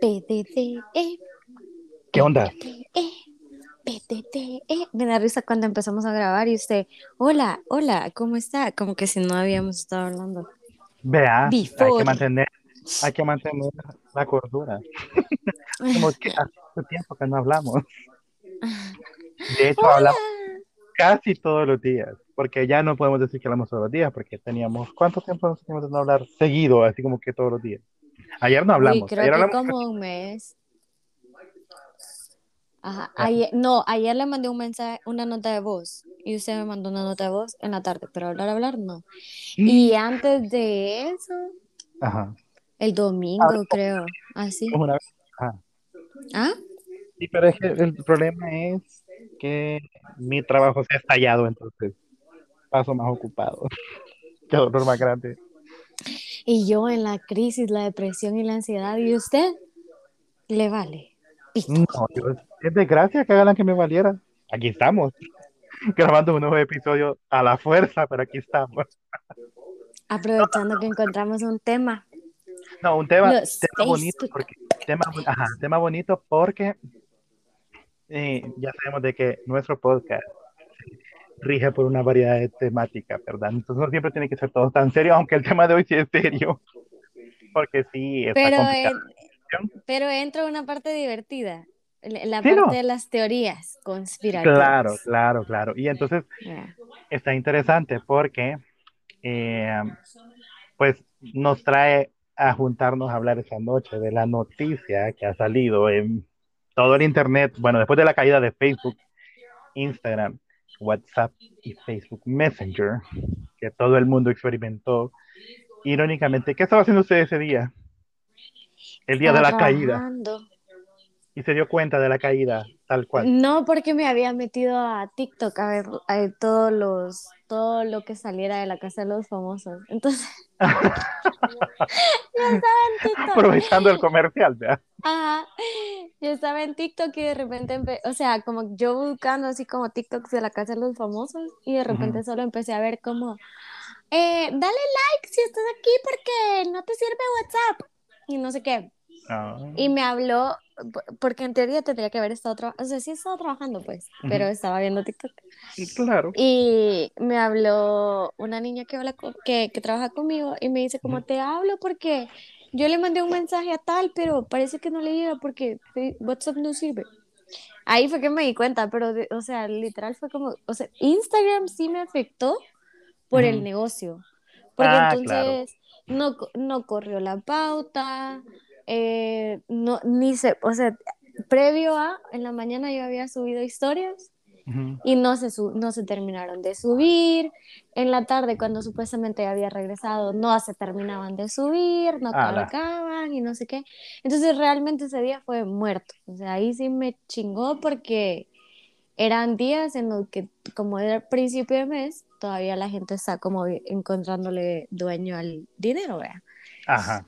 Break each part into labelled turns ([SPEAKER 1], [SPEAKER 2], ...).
[SPEAKER 1] PDDE.
[SPEAKER 2] ¿Qué onda?
[SPEAKER 1] PDDE, PDDE. Me da risa cuando empezamos a grabar y usted, hola, hola, ¿cómo está? Como que si no habíamos estado hablando.
[SPEAKER 2] Vea, hay que mantener, hay que mantener la cordura. Como que hace tiempo que no hablamos. De hecho, hablamos casi todos los días, porque ya no podemos decir que hablamos todos los días, porque teníamos, ¿cuánto tiempo nos teníamos de no hablar seguido, así como que todos los días? Ayer no hablamos,
[SPEAKER 1] Uy, creo
[SPEAKER 2] ayer
[SPEAKER 1] que
[SPEAKER 2] hablamos
[SPEAKER 1] como un mes. Ajá, ayer, no, ayer le mandé un mensaje, una nota de voz, y usted me mandó una nota de voz en la tarde, pero hablar, hablar, no. Y antes de eso,
[SPEAKER 2] Ajá,
[SPEAKER 1] el domingo, creo, así.
[SPEAKER 2] una vez. Ajá.
[SPEAKER 1] ¿Ah?
[SPEAKER 2] Sí, pero es que el problema es que mi trabajo se ha estallado, entonces paso más ocupado. Qué dolor más grande.
[SPEAKER 1] Y yo en la crisis, la depresión y la ansiedad, ¿y usted? Le vale.
[SPEAKER 2] No, yo- es desgracia que hagan que me valiera. Aquí estamos, grabando un nuevo episodio a la fuerza, pero aquí estamos.
[SPEAKER 1] Aprovechando que encontramos un tema.
[SPEAKER 2] No, un tema, tema bonito, porque, tema, ajá, tema bonito porque eh, ya sabemos de que nuestro podcast rige por una variedad de temáticas, ¿verdad? Entonces no siempre tiene que ser todo tan serio, aunque el tema de hoy sí es serio, porque sí, está
[SPEAKER 1] Pero,
[SPEAKER 2] complicado.
[SPEAKER 1] en- pero entra una parte divertida, la
[SPEAKER 2] Sí,
[SPEAKER 1] parte
[SPEAKER 2] no.
[SPEAKER 1] de las teorías conspirativas.
[SPEAKER 2] Claro, claro, claro. Y entonces está interesante porque eh, pues nos trae a juntarnos a hablar esa noche de la noticia que ha salido en todo el internet, bueno, después de la caída de Facebook, Instagram, WhatsApp y Facebook Messenger, que todo el mundo experimentó. Irónicamente, ¿qué estaba haciendo usted ese día? El día de la caída. Y se dio cuenta de la caída, tal cual.
[SPEAKER 1] No, porque me había metido a TikTok a ver eh, todos los, todo lo que saliera de la casa de los famosos. Entonces, yo estaba en TikTok.
[SPEAKER 2] Aprovechando el comercial, ¿verdad?
[SPEAKER 1] Ajá. Yo estaba en TikTok y de repente, empe- o sea, como yo buscando así como TikToks de la casa de los famosos y de repente solo empecé a ver como, eh, dale like si estás aquí porque no te sirve WhatsApp y no sé qué.
[SPEAKER 2] Ah.
[SPEAKER 1] Y me habló, porque en teoría tendría que haber estado trabajando, o sea, sí estaba trabajando pues, pero estaba viendo TikTok.
[SPEAKER 2] Claro.
[SPEAKER 1] Y me habló una niña que, habla con- que, que trabaja conmigo y me dice como te hablo porque yo le mandé un mensaje a tal, pero parece que no le llega porque WhatsApp no sirve. Ahí fue que me di cuenta, pero de- o sea, literal fue como, o sea, Instagram sí me afectó por el negocio, porque
[SPEAKER 2] Ah,
[SPEAKER 1] entonces no, no corrió la pauta, eh, no, ni se, o sea, previo a, en la mañana yo había subido historias y no se, no se terminaron de subir. En la tarde, cuando supuestamente había regresado, no se terminaban de subir, no
[SPEAKER 2] Ala.
[SPEAKER 1] cargaban y no sé qué. Entonces, realmente ese día fue muerto. O sea, ahí sí me chingó porque eran días en los que, como era principio de mes, todavía la gente está como encontrándole dueño al dinero, ¿vea?
[SPEAKER 2] Ajá.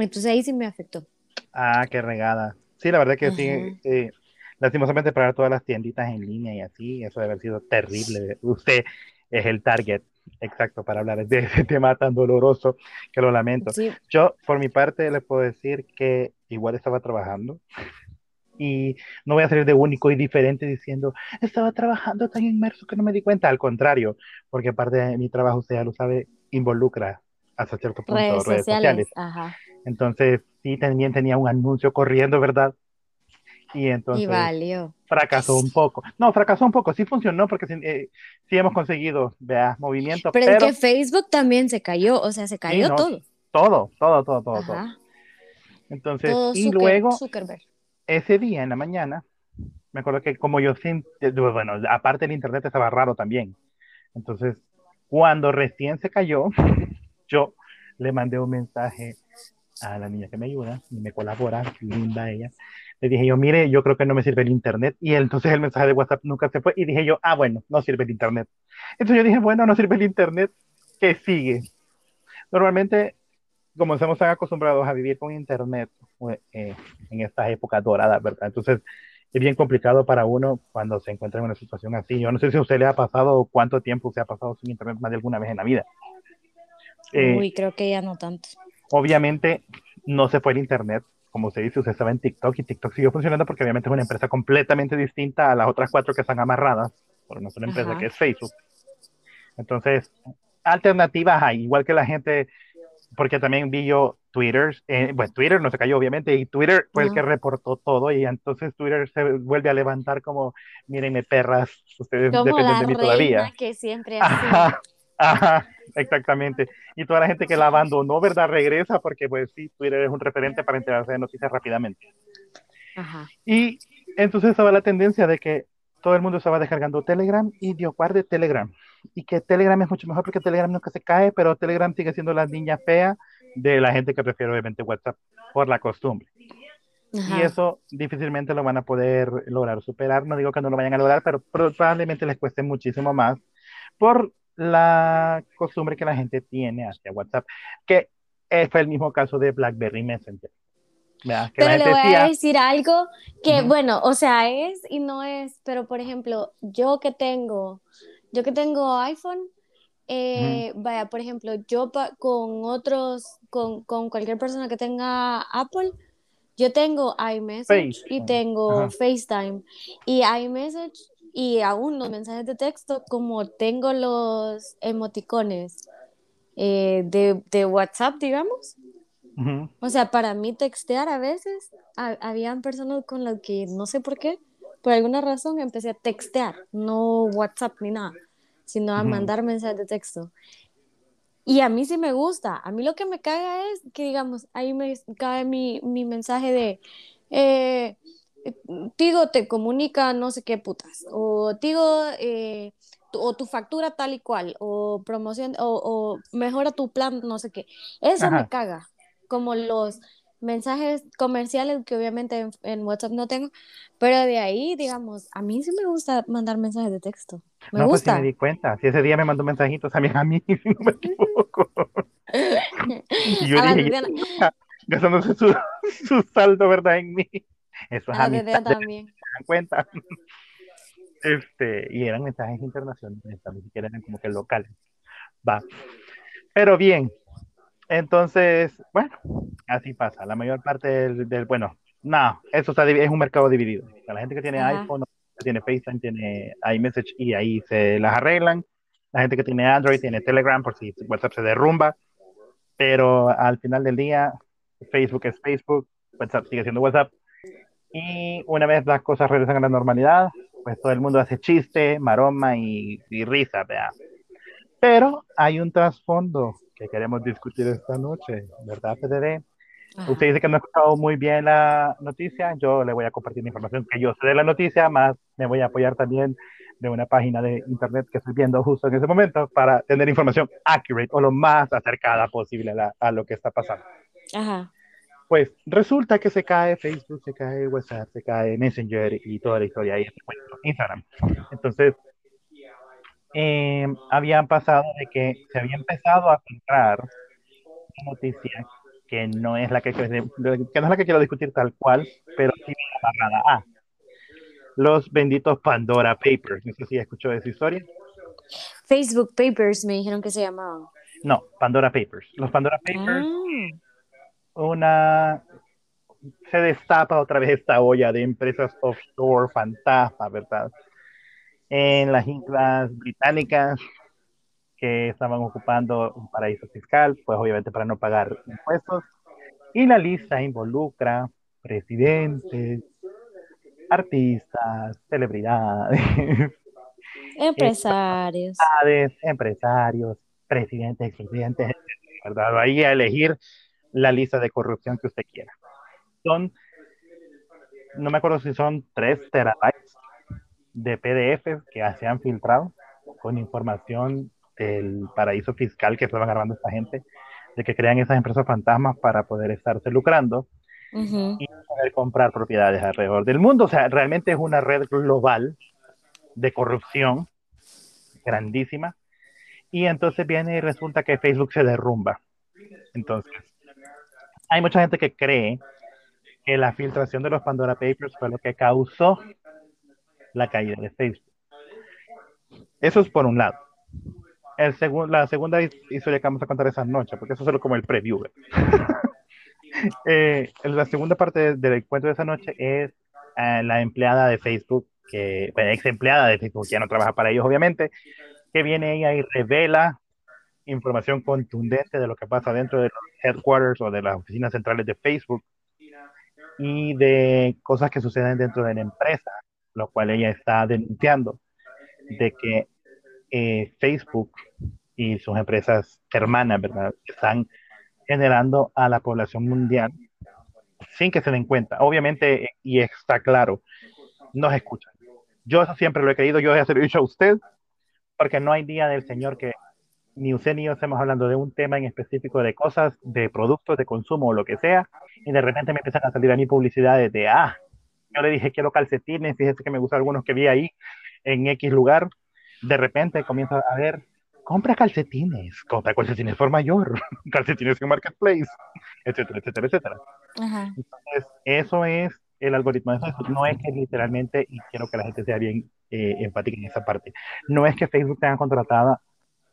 [SPEAKER 1] Entonces ahí sí me afectó.
[SPEAKER 2] Ah, qué regada. Sí, la verdad que sí. Eh, lastimosamente para todas las tienditas en línea y así, eso debe haber sido terrible. Usted es el target exacto para hablar de ese tema tan doloroso que lo lamento.
[SPEAKER 1] Sí,
[SPEAKER 2] Yo, por mi parte, le puedo decir que igual estaba trabajando y no voy a salir de único y diferente diciendo, estaba trabajando tan inmerso que no me di cuenta. Al contrario, porque parte de mi trabajo, usted ya lo sabe, involucra hasta cierto punto
[SPEAKER 1] redes
[SPEAKER 2] redes
[SPEAKER 1] sociales.
[SPEAKER 2] sociales.
[SPEAKER 1] Ajá.
[SPEAKER 2] Entonces, sí, también tenía un anuncio corriendo, ¿verdad? Y
[SPEAKER 1] Y
[SPEAKER 2] entonces
[SPEAKER 1] valió.
[SPEAKER 2] fracasó un poco. No, fracasó un poco, sí funcionó porque sí, eh, sí hemos conseguido, vea, movimiento,
[SPEAKER 1] Pero,
[SPEAKER 2] pero,
[SPEAKER 1] es que Facebook también se cayó, o sea, se cayó
[SPEAKER 2] no,
[SPEAKER 1] todo.
[SPEAKER 2] todo, todo, todo, todo, todo.
[SPEAKER 1] Ajá.
[SPEAKER 2] Entonces,
[SPEAKER 1] Todo
[SPEAKER 2] y
[SPEAKER 1] Zucker-
[SPEAKER 2] luego,
[SPEAKER 1] Zuckerberg.
[SPEAKER 2] ese día en la mañana, me acuerdo que como yo eh, bueno, aparte el internet estaba raro también. Entonces, cuando recién se cayó, yo le mandé un mensaje a la niña que me ayuda y me colabora, linda ella. Le dije yo, mire, yo creo que no me sirve el internet. Y entonces el mensaje de WhatsApp nunca se fue. Y dije yo, ah, bueno, no sirve el internet. Entonces yo dije, bueno, no sirve el internet. ¿Qué sigue? Normalmente, como estamos tan acostumbrados a vivir con internet pues, eh, en estas épocas doradas, ¿verdad? Entonces es bien complicado para uno cuando se encuentra en una situación así. Yo no sé si a usted le ha pasado o cuánto tiempo se ha pasado sin internet más de alguna vez en la vida. Eh,
[SPEAKER 1] Uy, creo que ya no tanto.
[SPEAKER 2] Obviamente no se fue el internet como se dice, usted estaba en TikTok y TikTok siguió funcionando porque obviamente es una empresa completamente distinta a las otras cuatro que están amarradas por una sola empresa
[SPEAKER 1] Ajá.
[SPEAKER 2] que es Facebook. Entonces, alternativas hay, igual que la gente, porque también vi yo Twitter, eh, bueno, Twitter no se cayó obviamente, y Twitter fue el que reportó todo, y entonces Twitter se vuelve a levantar como, mírenme perras, ustedes
[SPEAKER 1] Como
[SPEAKER 2] dependen
[SPEAKER 1] la
[SPEAKER 2] de mí
[SPEAKER 1] reina
[SPEAKER 2] todavía.
[SPEAKER 1] que siempre ha sido.
[SPEAKER 2] Ajá, exactamente. Y toda la gente que la abandonó, ¿verdad? Regresa porque, pues sí, Twitter es un referente para enterarse de noticias rápidamente.
[SPEAKER 1] Ajá.
[SPEAKER 2] Y entonces estaba la tendencia de que todo el mundo estaba descargando Telegram y dio guarde Telegram. Y que Telegram es mucho mejor porque Telegram nunca se cae, pero Telegram sigue siendo la niña fea de la gente que prefiere obviamente WhatsApp por la costumbre. Y
[SPEAKER 1] Ajá.
[SPEAKER 2] eso difícilmente lo van a poder lograr superar. No digo que no lo vayan a lograr, pero probablemente les cueste muchísimo más por la costumbre que la gente tiene hacia WhatsApp, que eh, fue el mismo caso de BlackBerry Messenger. ¿verdad? Que
[SPEAKER 1] Pero le voy a decir algo que, bueno, o sea, es y no es, pero por ejemplo, yo que tengo, yo que tengo iPhone, eh, vaya, por ejemplo, yo con otros, con, con cualquier persona que tenga Apple, yo tengo iMessage
[SPEAKER 2] Face.
[SPEAKER 1] y tengo
[SPEAKER 2] Ajá.
[SPEAKER 1] FaceTime. Y iMessage y aún los mensajes de texto, como tengo los emoticones eh, de, de WhatsApp, digamos. O sea, para mí textear a veces, ha- habían personas con las que no sé por qué, por alguna razón empecé a textear, no WhatsApp ni nada, sino a mandar mensajes de texto. Y a mí sí me gusta. A mí lo que me caga es que, digamos, ahí me cae mi, mi mensaje de, eh, Tigo te comunica no sé qué putas, o Tigo, eh, tu- o tu factura tal y cual, o promoción, o, o mejora tu plan, no sé qué. Eso me caga. Como los mensajes comerciales que obviamente en, en WhatsApp no tengo, pero de ahí, digamos, a mí sí me gusta mandar mensajes de texto. Me
[SPEAKER 2] No, pues
[SPEAKER 1] gusta.
[SPEAKER 2] me di cuenta. Si ese día me mandó mensajitos también a mí, si no me equivoco. Y yo
[SPEAKER 1] A la
[SPEAKER 2] dije, gastándose su, su saldo, ¿verdad? En mí. Eso es amistad,
[SPEAKER 1] Tatiana
[SPEAKER 2] ¿se
[SPEAKER 1] también.
[SPEAKER 2] dan cuenta? Este, y eran mensajes internacionales, ni siquiera eran como que locales. Va. Pero bien, entonces, bueno, así pasa. La mayor parte del, del- bueno, no, eso está, es un mercado dividido. La gente que tiene
[SPEAKER 1] Ajá.
[SPEAKER 2] iPhone, tiene FaceTime, tiene iMessage y ahí se las arreglan. La gente que tiene Android tiene Telegram por si WhatsApp se derrumba. Pero al final del día, Facebook es Facebook, WhatsApp sigue siendo WhatsApp. Y una vez las cosas regresan a la normalidad, pues todo el mundo hace chiste, maroma y, y risa, vea. Pero hay un trasfondo que queremos discutir esta noche, ¿verdad, PDD?
[SPEAKER 1] Ajá.
[SPEAKER 2] Usted dice que no ha escuchado muy bien la noticia, yo le voy a compartir la información que yo sé de la noticia, más me voy a apoyar también de una página de internet que estoy viendo justo en ese momento para tener información accurate o lo más acercada posible a, la- a lo que está pasando.
[SPEAKER 1] Ajá.
[SPEAKER 2] Pues resulta que se cae Facebook, se cae WhatsApp, se cae Messenger y toda la historia ahí, Instagram. Entonces, eh, habían pasado de que se había empezado a filtrar una noticia que no es la que, que no es la que quiero discutir tal cual, pero sí viene amarrada a los benditos Pandora Papers. No sé si escuchó esa historia.
[SPEAKER 1] Facebook Papers me dijeron que se llamaban.
[SPEAKER 2] No, Pandora Papers. Los Pandora Papers,
[SPEAKER 1] Ah,
[SPEAKER 2] una se destapa otra vez esta olla de empresas offshore fantasma, ¿verdad? En las islas británicas que estaban ocupando un paraíso fiscal, pues obviamente para no pagar impuestos. Y la lista involucra presidentes, artistas, celebridades,
[SPEAKER 1] empresarios.
[SPEAKER 2] empresarios, presidentes, expresidentes, ¿verdad? Ahí a elegir la lista de corrupción que usted quiera. Son, no me acuerdo si son 3 terabytes de PDF que se han filtrado con información del paraíso fiscal que estaban grabando esta gente, de que crean esas empresas fantasmas para poder estarse lucrando y poder comprar propiedades alrededor del mundo. O sea, realmente es una red global de corrupción grandísima. Y entonces viene y resulta que Facebook se derrumba. Entonces, hay mucha gente que cree que la filtración de los Pandora Papers fue lo que causó la caída de Facebook. Eso es por un lado. El segun- la segunda his- historia que vamos a contar esa noche, porque eso es solo como el preview. Eh, la segunda parte del encuentro de esa noche es eh, la empleada de Facebook, que, bueno, ex empleada de Facebook, ya no trabaja para ellos, obviamente, que viene ella y revela información contundente de lo que pasa dentro de los headquarters o de las oficinas centrales de Facebook y de cosas que suceden dentro de la empresa, lo cual ella está denunciando de que eh, Facebook y sus empresas hermanas, ¿verdad? Están generando a la población mundial sin que se den cuenta. Obviamente, y está claro, nos escuchan. Yo eso siempre lo he creído, yo se lo he dicho a usted, porque no hay día del Señor que ni usted ni yo estemos hablando de un tema en específico de cosas, de productos de consumo o lo que sea, y de repente me empiezan a salir a mi publicidades de, ah, yo le dije quiero calcetines, fíjese que me gustan algunos que vi ahí en X lugar, de repente comienza a ver, compra calcetines, compra calcetines por mayor, calcetines en Marketplace, etcétera, etcétera, etcétera. Entonces, eso es el algoritmo de Facebook. No es que literalmente, y quiero que la gente sea bien eh, empática en esa parte, no es que Facebook tenga contratada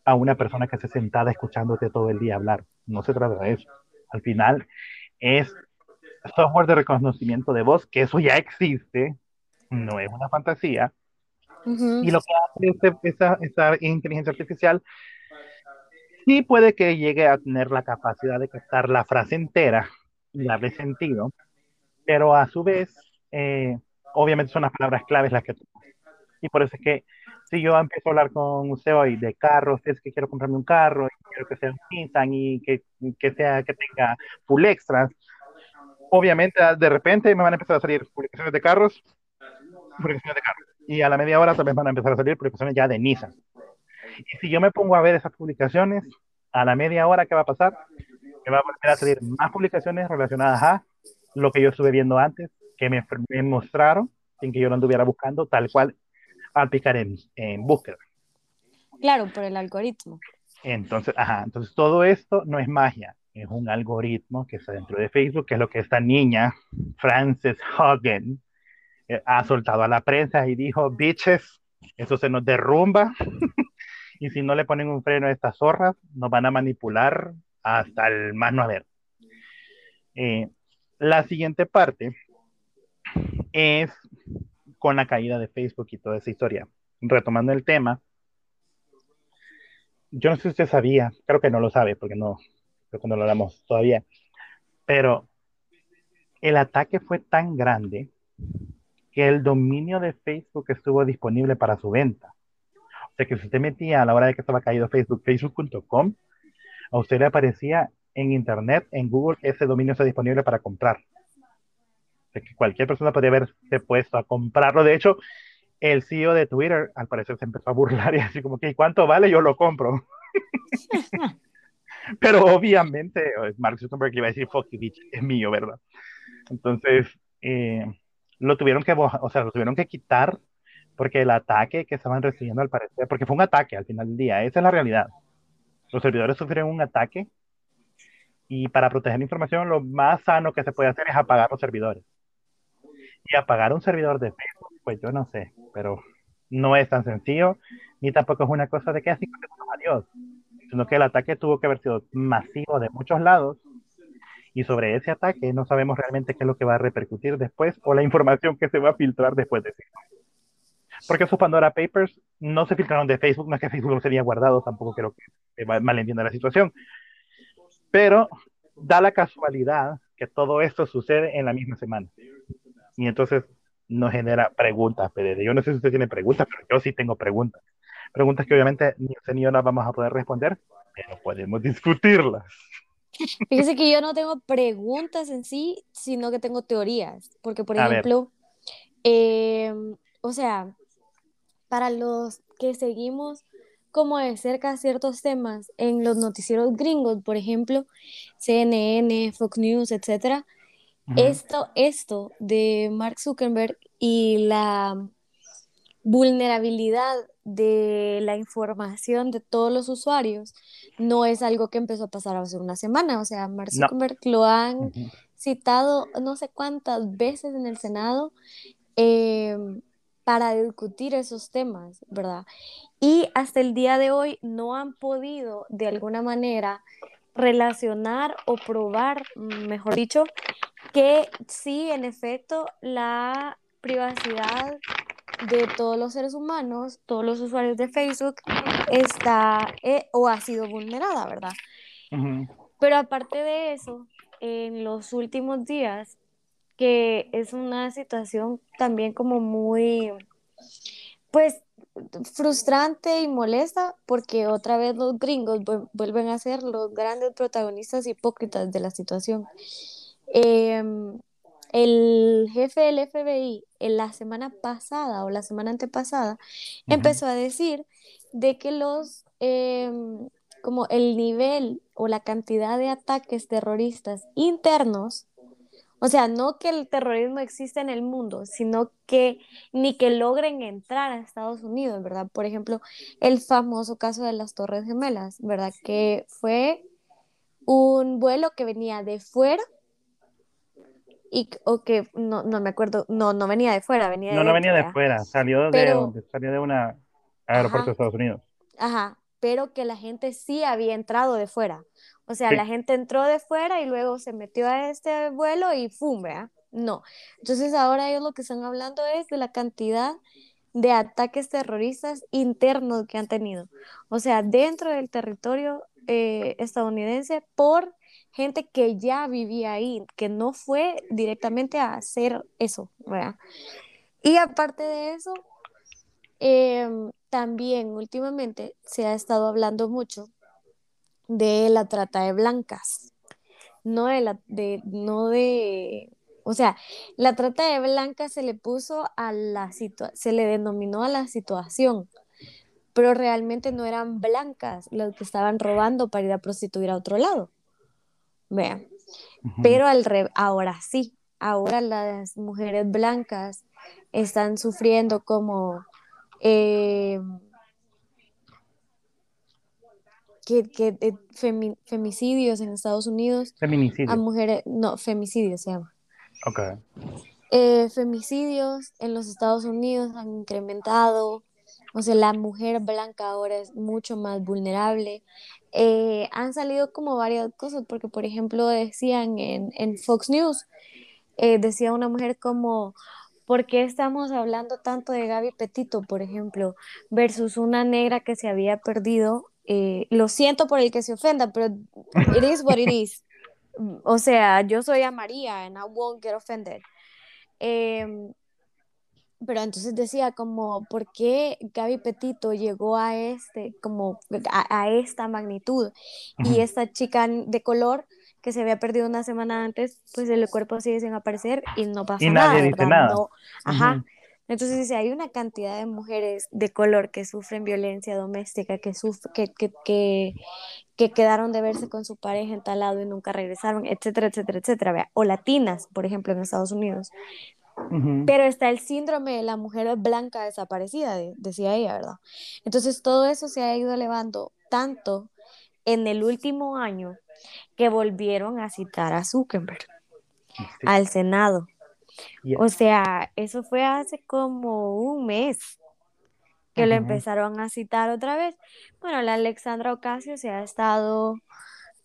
[SPEAKER 2] a una persona que se sentada escuchándote todo el día hablar. No se trata de eso. Al final es software de reconocimiento de voz, que eso ya existe, no es una fantasía. Y lo que hace esa, esa inteligencia artificial sí puede que llegue a tener la capacidad de captar la frase entera y darle sentido, pero a su vez, eh, obviamente son las palabras claves las que... Y por eso es que si yo empiezo a hablar con usted hoy de carros, es que quiero comprarme un carro, y quiero que sea un Nissan y que, que, sea, que tenga full extras, obviamente de repente me van a empezar a salir publicaciones de carros, publicaciones de carros. Y a la media hora también van a empezar a salir publicaciones ya de Nissan. Y si yo me pongo a ver esas publicaciones, a la media hora, ¿qué va a pasar? Me va a volver a salir más publicaciones relacionadas a lo que yo estuve viendo antes, que me, me mostraron sin que yo lo anduviera buscando, tal cual al picar en, en búsqueda.
[SPEAKER 1] Claro, por el algoritmo.
[SPEAKER 2] Entonces, ajá, entonces todo esto no es magia, es un algoritmo que está dentro de Facebook, que es lo que esta niña, Frances Hogan, eh, ha soltado a la prensa y dijo, bitches, eso se nos derrumba, y si no le ponen un freno a estas zorras, nos van a manipular hasta el más no haber. Eh, la siguiente parte es con la caída de Facebook y toda esa historia. Retomando el tema, yo no sé si usted sabía, creo que no lo sabe porque no, creo que lo hablamos todavía, pero el ataque fue tan grande que el dominio de Facebook estuvo disponible para su venta. O sea que si usted metía a la hora de que estaba caído Facebook, facebook.com, a usted le aparecía en Internet, en Google, ese dominio está disponible para comprar que cualquier persona podría haberse puesto a comprarlo. De hecho, el CEO de Twitter al parecer se empezó a burlar y así como que, ¿cuánto vale? Yo lo compro. Pero obviamente Mark Zuckerberg iba a decir, fuck you, bitch, es mío, ¿verdad? Entonces, eh, lo tuvieron que, o sea, lo tuvieron que quitar porque el ataque que estaban recibiendo al parecer, porque fue un ataque al final del día, esa es la realidad. Los servidores sufrieron un ataque y para proteger la información lo más sano que se puede hacer es apagar los servidores. Y apagar un servidor de Facebook, pues yo no sé, pero no es tan sencillo, ni tampoco es una cosa de que así, adiós, sino que el ataque tuvo que haber sido masivo de muchos lados, y sobre ese ataque no sabemos realmente qué es lo que va a repercutir después o la información que se va a filtrar después de eso. Porque esos Pandora Papers no se filtraron de Facebook, no es que Facebook los tenía guardado, tampoco creo que malentienda la situación. Pero da la casualidad que todo esto sucede en la misma semana y entonces nos genera preguntas, PDD. Yo no sé si usted tiene preguntas, pero yo sí tengo preguntas. Preguntas que obviamente ni usted ni yo las vamos a poder responder, pero podemos discutirlas.
[SPEAKER 1] Fíjese que yo no tengo preguntas en sí, sino que tengo teorías. Porque, por ejemplo, em, o sea, para los que seguimos como de cerca ciertos temas en los noticieros gringos, por ejemplo, CNN, Fox News, etcétera, esto, esto de Mark Zuckerberg y la vulnerabilidad de la información de todos los usuarios no es algo que empezó a pasar hace una semana. O sea, Mark Zuckerberg lo han citado no sé cuántas veces en el Senado em, para discutir esos temas, ¿verdad? Y hasta el día de hoy no han podido de alguna manera relacionar o probar, mejor dicho, que sí, en efecto, la privacidad de todos los seres humanos, todos los usuarios de Facebook, está eh, o ha sido vulnerada, ¿verdad? Pero aparte de eso, en los últimos días, que es una situación también como muy, pues, frustrante y molesta porque otra vez los gringos vuelven a ser los grandes protagonistas hipócritas de la situación. Em, el jefe del FBI en la semana pasada o la semana antepasada empezó a decir de que los em, como el nivel o la cantidad de ataques terroristas internos o sea, no que el terrorismo existe en el mundo, sino que ni que logren entrar a Estados Unidos, ¿verdad? Por ejemplo, el famoso caso de las Torres Gemelas, ¿verdad? Que fue un vuelo que venía de fuera y o que no, no me acuerdo, no, no venía de fuera, venía de
[SPEAKER 2] No, no venía de fuera, salió de, salió de un aeropuerto de Estados Unidos.
[SPEAKER 1] Ajá, pero que la gente sí había entrado de fuera. O sea, la gente entró de fuera y luego se metió a este vuelo y ¡fum! ¿verdad? No. Entonces ahora ellos lo que están hablando es de la cantidad de ataques terroristas internos que han tenido. O sea, dentro del territorio eh, estadounidense por gente que ya vivía ahí, que no fue directamente a hacer eso, ¿verdad? Y aparte de eso, em, también últimamente se ha estado hablando mucho de la trata de blancas, no de la, de, no de, o sea, la trata de blancas se le puso a la situación, se le denominó a la situación, pero realmente no eran blancas las que estaban robando para ir a prostituir a otro lado. Vean. Pero al ahora sí, ahora las mujeres blancas están sufriendo como eh, que, que eh, femicidios en Estados Unidos.
[SPEAKER 2] Feminicidios.
[SPEAKER 1] A mujeres, no, femicidios se llama.
[SPEAKER 2] Ok.
[SPEAKER 1] Eh, femicidios en los Estados Unidos han incrementado. O sea, la mujer blanca ahora es mucho más vulnerable. Eh, han salido como varias cosas, porque por ejemplo decían en, en Fox News, decía una mujer como, ¿por qué estamos hablando tanto de Gaby Petito, por ejemplo, versus una negra que se había perdido eh, lo siento por el que se ofenda, pero it is what it is. O sea, yo soy a María and I won't get offended. Em, pero entonces decía como, ¿por qué Gaby Petito llegó a este, como a, esta magnitud? Y esta chica de color que se había perdido una semana antes, pues el cuerpo sigue sin aparecer y no pasa nada.
[SPEAKER 2] Nadie dice nada.
[SPEAKER 1] ajá. Entonces dice, hay una cantidad de mujeres de color que sufren violencia doméstica, que, que, que, que, quedaron de verse con su pareja entalado y nunca regresaron, etcétera, etcétera, etcétera. O latinas, por ejemplo, en Estados Unidos. Pero está el síndrome de la mujer blanca desaparecida, decía ella, ¿verdad? Entonces todo eso se ha ido elevando tanto en el último año que volvieron a citar a Zuckerberg al Senado. O sea, eso fue hace como un mes que lo empezaron a citar otra vez. Bueno, la Alexandra Ocasio se ha estado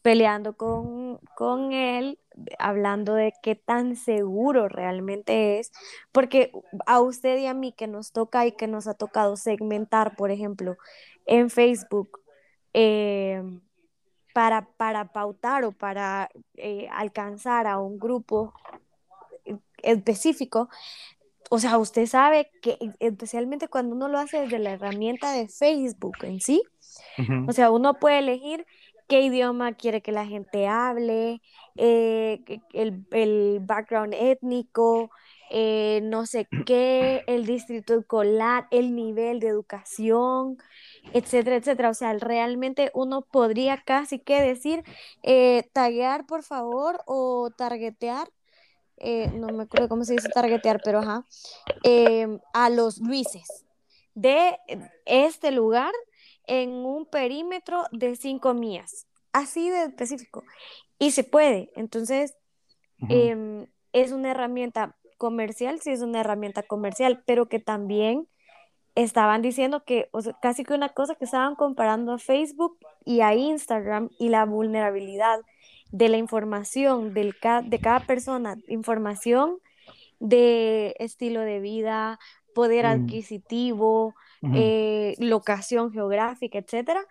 [SPEAKER 1] peleando con, con él, hablando de qué tan seguro realmente es, porque a usted y a mí que nos toca y que nos ha tocado segmentar, por ejemplo, en Facebook, eh, para, para pautar o para eh, alcanzar a un grupo específico, o sea, usted sabe que especialmente cuando uno lo hace desde la herramienta de Facebook en sí, o sea, uno puede elegir qué idioma quiere que la gente hable, eh, el, el, background étnico, eh, no sé qué, el distrito escolar, el nivel de educación, etcétera, etcétera. O sea, realmente uno podría casi que decir, eh, taguear por favor o targetear eh, no me acuerdo cómo se dice targetear, pero ajá, em, a los Luises de este lugar en un perímetro de 5 millas, así de específico. Y se puede, entonces em, es una herramienta comercial, sí es una herramienta comercial, pero que también estaban diciendo que, o sea, casi que una cosa que estaban comparando a Facebook y a Instagram y la vulnerabilidad de la información del de cada persona, información de estilo de vida, poder
[SPEAKER 2] Mm,
[SPEAKER 1] adquisitivo, eh, locación geográfica, etcétera,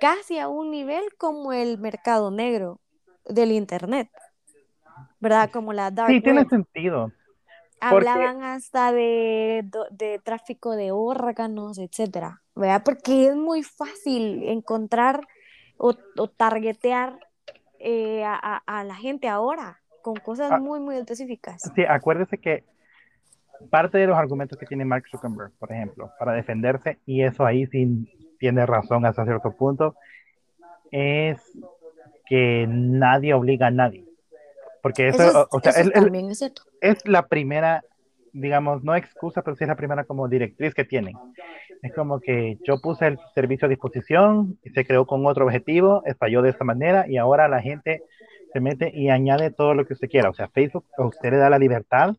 [SPEAKER 1] casi a un nivel como el mercado negro del Internet, ¿verdad? Como la dark
[SPEAKER 2] Sí, tiene
[SPEAKER 1] web.
[SPEAKER 2] Porque
[SPEAKER 1] Hablaban hasta de, de tráfico de órganos, etcétera, ¿verdad? Porque es muy fácil encontrar o, o targetear eh, a, a- a la gente ahora con cosas
[SPEAKER 2] ah,
[SPEAKER 1] muy, muy específicas.
[SPEAKER 2] sí, acuérdese que parte de los argumentos que tiene Mark Zuckerberg, por ejemplo, para defenderse, y eso ahí sí tiene razón hasta cierto punto, es que nadie obliga a nadie. Porque eso,
[SPEAKER 1] Eso, es-
[SPEAKER 2] o, sea,
[SPEAKER 1] eso
[SPEAKER 2] es, es-
[SPEAKER 1] también es cierto.
[SPEAKER 2] es la primera, digamos, no excusa, pero sí es la primera como directriz que tienen. Es como que yo puse el servicio a disposición, y se creó con otro objetivo, falló de esta manera y ahora la gente se mete y añade todo lo que usted quiera. O sea, Facebook a usted le da la libertad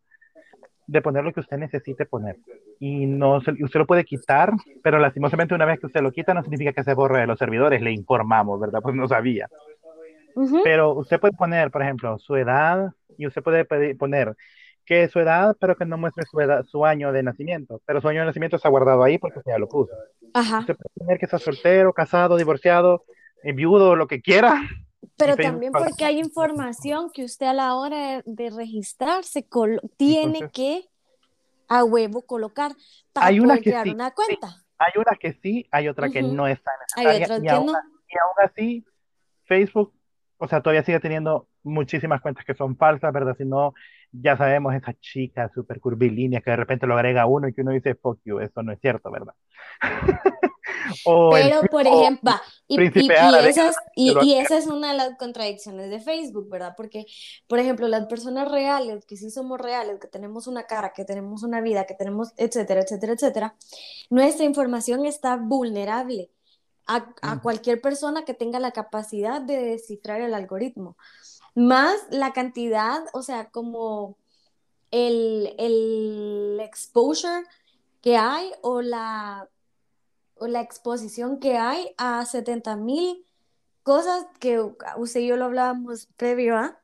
[SPEAKER 2] de poner lo que usted necesite poner. Y no se- usted lo puede quitar, pero lastimosamente una vez que usted lo quita no significa que se borre de los servidores, le informamos, ¿verdad? Pues no sabía. Pero usted puede poner, por ejemplo, su edad y usted puede pedir- poner que su edad, pero que no muestre su, edad, su año de nacimiento. Pero su año de nacimiento está guardado ahí porque usted ya lo puso.
[SPEAKER 1] Ajá.
[SPEAKER 2] Usted puede poner que está soltero, casado, divorciado, eh, viudo, lo que quiera.
[SPEAKER 1] Pero también porque hay información que usted a la hora de, registrarse tiene
[SPEAKER 2] Entonces-
[SPEAKER 1] que a huevo colocar para
[SPEAKER 2] Hay
[SPEAKER 1] poder crear
[SPEAKER 2] sí,
[SPEAKER 1] una cuenta.
[SPEAKER 2] Hay unas que sí, hay otras que no están
[SPEAKER 1] Hay otras
[SPEAKER 2] y,
[SPEAKER 1] que
[SPEAKER 2] aún,
[SPEAKER 1] no.
[SPEAKER 2] y aún así, Facebook, o sea, todavía sigue teniendo muchísimas cuentas que son falsas, ¿verdad? Si no, ya sabemos esa chica súper curvilínea que de repente lo agrega uno y que uno dice, fuck you, eso no es cierto, ¿verdad? o el
[SPEAKER 1] Pero, por ejemplo, va, y, y- y
[SPEAKER 2] árabe,
[SPEAKER 1] esas, y, esa es una de las contradicciones de Facebook, ¿verdad? Porque, por ejemplo, las personas reales, que sí somos reales, que tenemos una cara, que tenemos una vida, que tenemos, etcétera, etcétera, etcétera, nuestra información está vulnerable a, cualquier persona que tenga la capacidad de descifrar el algoritmo. Más la cantidad, o sea, como el, el exposure que hay o la, o la exposición que hay a 70 mil cosas que usted y yo lo hablábamos previo a,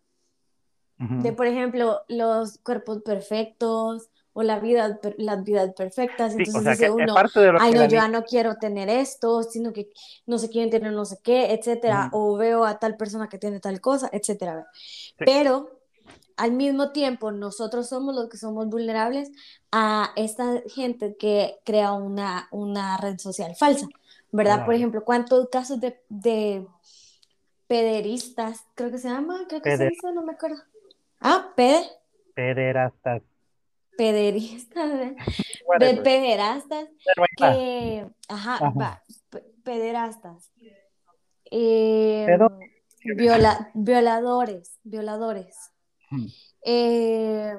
[SPEAKER 2] Ujú.
[SPEAKER 1] de por ejemplo los cuerpos perfectos o la vida, las vidas perfectas,
[SPEAKER 2] Sí,
[SPEAKER 1] entonces
[SPEAKER 2] o sea, que
[SPEAKER 1] dice uno, ay no, yo ya no quiero tener esto, sino que no sé quién tiene no sé qué, etcétera, o veo a tal persona que tiene tal cosa, etcétera.
[SPEAKER 2] Sí.
[SPEAKER 1] Pero al mismo tiempo nosotros somos los que somos vulnerables a esta gente que crea una, una red social falsa, ¿verdad? Por ejemplo, ¿cuántos casos de, de pederistas, creo que se llama, creo que se
[SPEAKER 2] Peder-
[SPEAKER 1] dice, no me acuerdo. Ah, pede,
[SPEAKER 2] pederastas,
[SPEAKER 1] pederistas, de
[SPEAKER 2] whatever.
[SPEAKER 1] pederastas que, ajá,
[SPEAKER 2] Ajá.
[SPEAKER 1] va, pe- pederastas, eh,
[SPEAKER 2] Pedo-
[SPEAKER 1] viola- violadores, violadores, eh,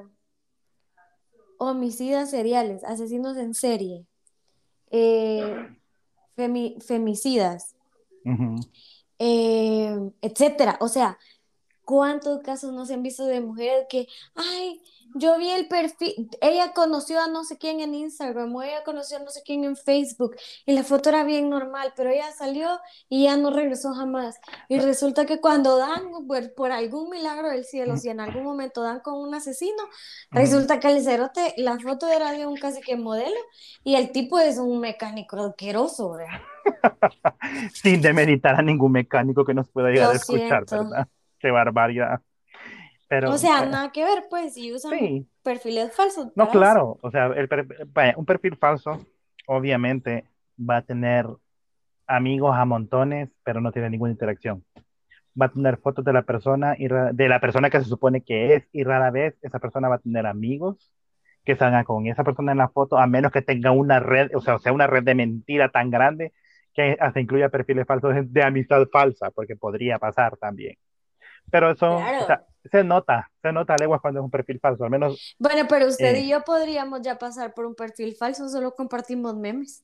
[SPEAKER 1] homicidas seriales, asesinos en serie, eh, femi- femicidas, eh, etcétera. O sea, ¿cuántos casos no se han visto de mujeres que, ay, yo vi el perfil, ella conoció a no sé quién en Instagram o ella conoció a no sé quién en Facebook y la foto era bien normal, pero ella salió y ya no regresó jamás. Y resulta que cuando dan, por, por algún milagro del cielo, si en algún momento dan con un asesino, resulta que el cerote, la foto era de un casi que modelo y el tipo es un mecánico asqueroso, ¿verdad?
[SPEAKER 2] Sin demeritar a ningún mecánico que nos pueda llegar
[SPEAKER 1] Lo
[SPEAKER 2] a escuchar,
[SPEAKER 1] siento.
[SPEAKER 2] ¿verdad? Qué barbaridad. Pero,
[SPEAKER 1] O sea,
[SPEAKER 2] eh,
[SPEAKER 1] nada que ver, pues, si usan
[SPEAKER 2] sí,
[SPEAKER 1] perfiles falsos
[SPEAKER 2] no, claro, o sea, el per- vaya, un perfil falso obviamente va a tener amigos a montones, pero no tiene ninguna interacción. Va a tener fotos de la persona y de la persona que se supone que es y rara vez esa persona va a tener amigos que salgan con esa persona en la foto, a menos que tenga una red, o sea, o sea, una red de mentira tan grande que hasta incluya perfiles falsos de amistad falsa, porque podría pasar también. Pero eso,
[SPEAKER 1] Claro.
[SPEAKER 2] o sea, se nota, se nota a leguas cuando es un perfil falso, al menos
[SPEAKER 1] Bueno, pero usted
[SPEAKER 2] Eh.
[SPEAKER 1] y yo podríamos ya pasar por un perfil falso, solo compartimos memes.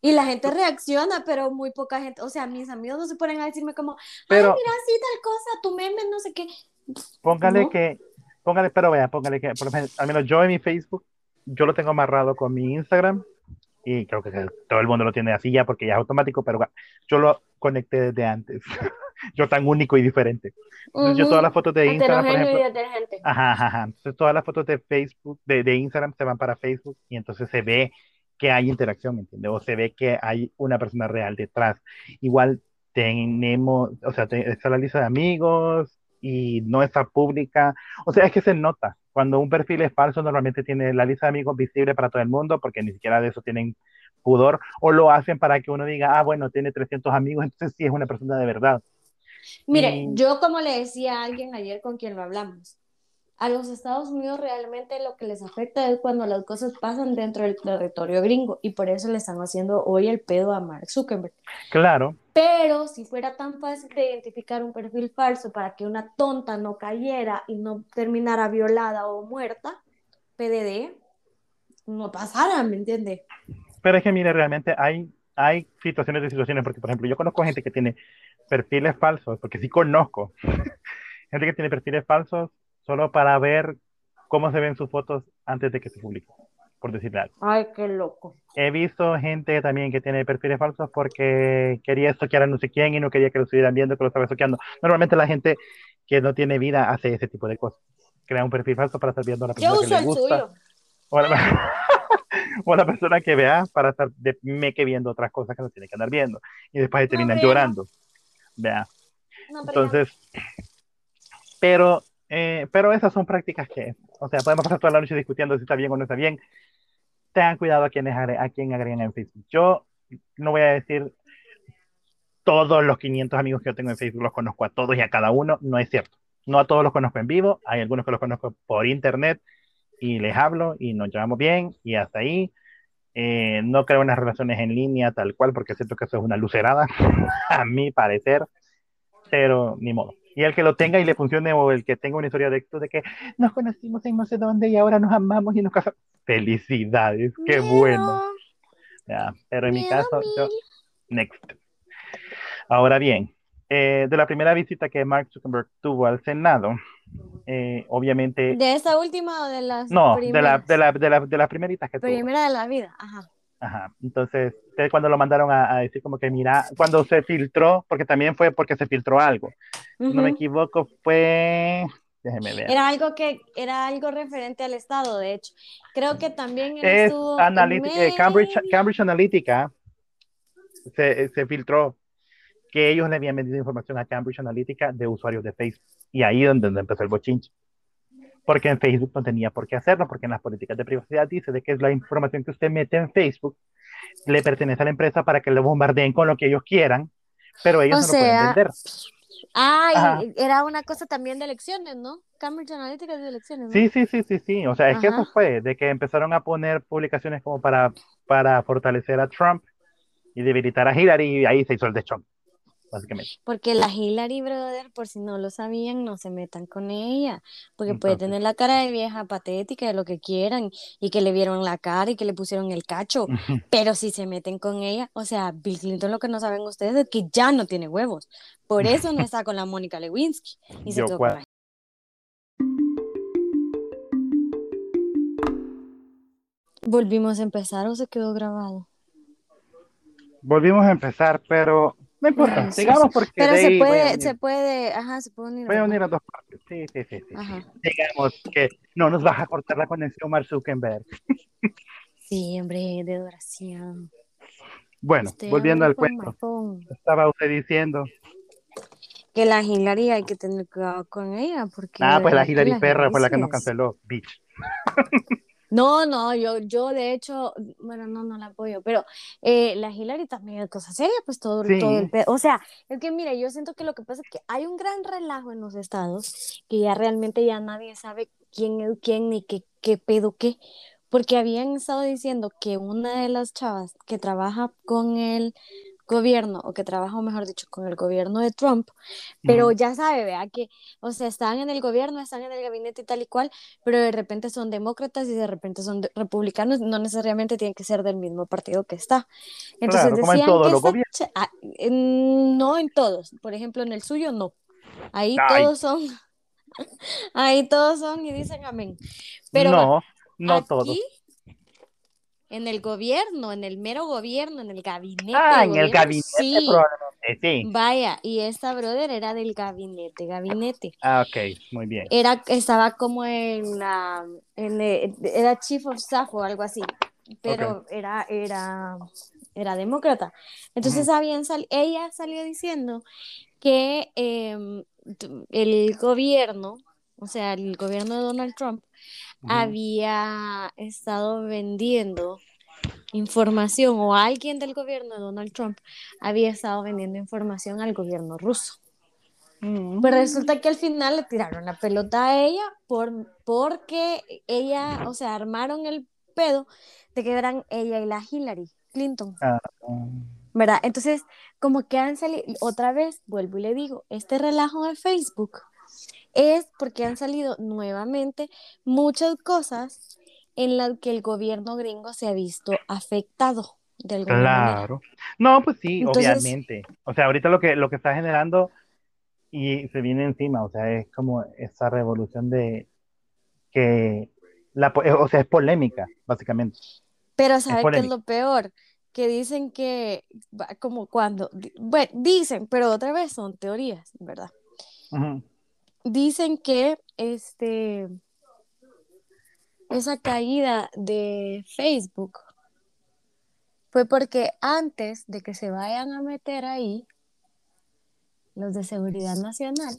[SPEAKER 1] Y la gente reacciona, pero muy poca gente, o sea, mis amigos no se ponen a decirme como,
[SPEAKER 2] Pero-
[SPEAKER 1] ay, mira, sí, tal cosa, tu meme, no sé qué.
[SPEAKER 2] Póngale
[SPEAKER 1] ¿No?
[SPEAKER 2] que, póngale, pero vea, póngale que, por ejemplo, al menos yo en mi Facebook, yo lo tengo amarrado con mi Instagram y creo que todo el mundo lo tiene así ya porque ya es automático, pero yo lo conecté desde antes. yo tan único y diferente. Entonces, yo todas las fotos de Instagram, por ejemplo, ajá, ajá, Entonces, todas las fotos de Facebook, de, de, Instagram se van para Facebook y entonces se ve que hay interacción, ¿entiendes? O se ve que hay una persona real detrás. Igual tenemos, o sea, está la lista de amigos y no está pública. O sea, es que se nota. Cuando un perfil es falso, normalmente tiene la lista de amigos visible para todo el mundo, porque ni siquiera de eso tienen pudor, o lo hacen para que uno diga, ah, bueno, tiene 300 amigos, entonces sí es una persona de verdad.
[SPEAKER 1] Mire, yo como le decía a alguien ayer con quien lo hablamos, a los Estados Unidos realmente lo que les afecta es cuando las cosas pasan dentro del territorio gringo y por eso le están haciendo hoy el pedo a Mark Zuckerberg.
[SPEAKER 2] Claro.
[SPEAKER 1] Pero si fuera tan fácil de identificar un perfil falso para que una tonta no cayera y no terminara violada o muerta, PDD, no pasara, ¿me entiende?
[SPEAKER 2] Pero es que, mire, realmente hay, hay situaciones de situaciones, porque, por ejemplo, yo conozco gente que tiene perfiles falsos, porque sí conozco gente que tiene perfiles falsos solo para ver cómo se ven sus fotos antes de que se publiquen, por decirle algo.
[SPEAKER 1] Ay, qué loco.
[SPEAKER 2] He visto gente también que tiene perfiles falsos porque quería estoquear a no sé quién y no quería que lo estuvieran viendo, que lo estaba estoqueando. Normalmente la gente que no tiene vida hace ese tipo de cosas. Crea un perfil falso para estar viendo a la persona que le gusta. O la, o la persona que vea para estar de me que viendo otras cosas que no tiene que andar viendo. Y después se terminan llorando. Vea. Entonces, pero eh, pero esas son prácticas que, o sea, podemos pasar toda la noche discutiendo si está bien o no está bien. Tengan cuidado a quienes a quien agreguen en Facebook. Yo no voy a decir todos los 500 amigos que yo tengo en Facebook los conozco a todos y a cada uno, no es cierto. No a todos los conozco en vivo, hay algunos que los conozco por internet y les hablo y nos llevamos bien y hasta ahí. Eh, no creo en las relaciones en línea tal cual porque siento que eso es una lucerada, a mi parecer, pero ni modo y el que lo tenga y le funcione o el que tenga una historia de éxito de que nos conocimos en no sé dónde y ahora nos amamos y nos casamos. Felicidades, qué bueno. pero en mi caso, yo, next. Ahora bien, eh, de la primera visita que Mark Zuckerberg tuvo al Senado, eh, obviamente...
[SPEAKER 1] ¿De esa última o de las
[SPEAKER 2] No, de la, de, la, de, la, de las primeritas que
[SPEAKER 1] tuvo. Primera de la vida, ajá.
[SPEAKER 2] Ajá, entonces, cuando lo mandaron a, decir como que mira, cuando se filtró, porque también fue porque se filtró algo, no me equivoco, fue, déjeme ver.
[SPEAKER 1] Era algo que, era algo referente al Estado, de hecho. Creo que también es
[SPEAKER 2] eh, Cambridge, Cambridge Analytica se, se filtró que ellos le habían vendido información a Cambridge Analytica de usuarios de Facebook, y ahí donde empezó el bochinche porque en Facebook no tenía por qué hacerlo, porque en las políticas de privacidad dice de que es la información que usted mete en Facebook le pertenece a la empresa para que le bombardeen con lo que ellos quieran, pero ellos no lo pueden vender.
[SPEAKER 1] Ah, era una cosa también de elecciones, ¿no? Cambridge Analytica de elecciones. ¿no?
[SPEAKER 2] Sí, sí, sí, sí, sí. O sea, es que eso fue, de que empezaron a poner publicaciones como para, para fortalecer a Trump y debilitar a Hillary, y ahí se hizo el de Trump.
[SPEAKER 1] Porque la Hillary, brother, por si no lo sabían, no se metan con ella, porque puede tener la cara de vieja patética, de lo que quieran, y que le vieron la cara y que le pusieron el cacho, pero si se meten con ella, o sea, Bill Clinton lo que no saben ustedes es que ya no tiene huevos, por eso no está con la Mónica Lewinsky, y se quedó con ¿Volvimos a empezar o se quedó grabado?
[SPEAKER 2] Volvimos a empezar, pero no importa, sigamos porque.
[SPEAKER 1] Pero se puede, se puede, ajá, se puede
[SPEAKER 2] unir. Voy a unir a dos partes. Sí, sí, sí. sí. Digamos que no nos vas a cortar la conexión, Mark Zuckerberg.
[SPEAKER 1] Sí, hombre, de duración.
[SPEAKER 2] Bueno, volviendo al cuento. Estaba usted diciendo.
[SPEAKER 1] Que la Hillary hay que tener cuidado con ella. Porque
[SPEAKER 2] ah, pues la Hillary Perra fue la que nos canceló, bitch.
[SPEAKER 1] No, no, yo, yo de hecho, bueno, no, no la apoyo, pero eh, la Hillary también es cosa seria, pues todo, todo el pedo. O sea, es que mire, yo siento que lo que pasa es que hay un gran relajo en los estados que ya realmente ya nadie sabe quién es quién ni qué, qué pedo qué, porque habían estado diciendo que una de las chavas que trabaja con el gobierno, o que trabaja, mejor dicho, con el gobierno de Trump, pero ya sabe, vea que, o sea, están en el gobierno, están en el gabinete y tal y cual, pero de repente son demócratas y de repente son republicanos, no necesariamente tienen que ser del mismo partido que está. Entonces decían ah, no en todos, por ejemplo, en el suyo no. Ahí todos son, ahí todos son y dicen amén. Pero
[SPEAKER 2] no, no todos
[SPEAKER 1] en el gobierno, en el mero gobierno, en el gabinete.
[SPEAKER 2] Ah, en el gabinete
[SPEAKER 1] sí.
[SPEAKER 2] probablemente, sí.
[SPEAKER 1] Vaya, y esta brother era del gabinete, gabinete.
[SPEAKER 2] Ah, ok, muy bien.
[SPEAKER 1] Era, estaba como en la, en el- era chief of staff o algo así, pero era, era, era demócrata. Entonces habían sal- ella salió diciendo que em, el gobierno, o sea, el gobierno de Donald Trump, Había estado vendiendo información o alguien del gobierno de Donald Trump había estado vendiendo información al gobierno ruso.
[SPEAKER 2] Mm.
[SPEAKER 1] Pues resulta que al final le tiraron la pelota a ella por, porque ella, o sea, armaron el pedo de que eran ella y la Hillary Clinton,
[SPEAKER 2] Ah, ah.
[SPEAKER 1] ¿verdad? Entonces, como que han salido, otra vez, vuelvo y le digo, este relajo de Facebook es porque han salido nuevamente muchas cosas en las que el gobierno gringo se ha visto afectado de alguna manera.
[SPEAKER 2] Claro. No, pues sí,
[SPEAKER 1] Entonces-
[SPEAKER 2] obviamente. O sea, ahorita lo que, lo que está generando y se viene encima, o sea, es como esa revolución de que la, po- o sea, es polémica, básicamente.
[SPEAKER 1] Pero ¿sabe qué es lo peor? Que dicen que, va- como cuando, bueno, dicen, pero otra vez son teorías, ¿verdad?
[SPEAKER 2] Ujú.
[SPEAKER 1] Dicen que este, esa caída de Facebook fue porque antes de que se vayan a meter ahí, los de Seguridad Nacional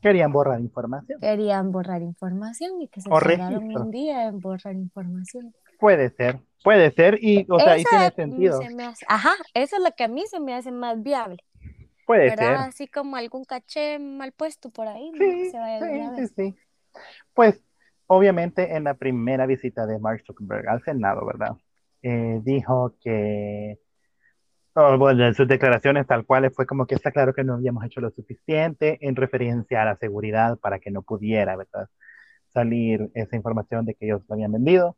[SPEAKER 2] Querían borrar información.
[SPEAKER 1] querían borrar información y que se tardaron un día en borrar información.
[SPEAKER 2] Puede ser, puede ser, y, o sea,
[SPEAKER 1] Esa
[SPEAKER 2] tiene sentido.
[SPEAKER 1] se me hace- ajá, eso es lo que a mí se me hace más viable.
[SPEAKER 2] Puede
[SPEAKER 1] ¿verdad?
[SPEAKER 2] ser.
[SPEAKER 1] Así como algún caché mal puesto por ahí, ¿no?
[SPEAKER 2] Sí,
[SPEAKER 1] se vaya
[SPEAKER 2] sí, sí, sí. Pues, obviamente, en la primera visita de Mark Zuckerberg al Senado, ¿verdad? Eh, dijo que, oh, bueno, en sus declaraciones tal cual fue como que está claro que no habíamos hecho lo suficiente en referencia a la seguridad para que no pudiera, ¿verdad? Salir esa información de que ellos lo habían vendido.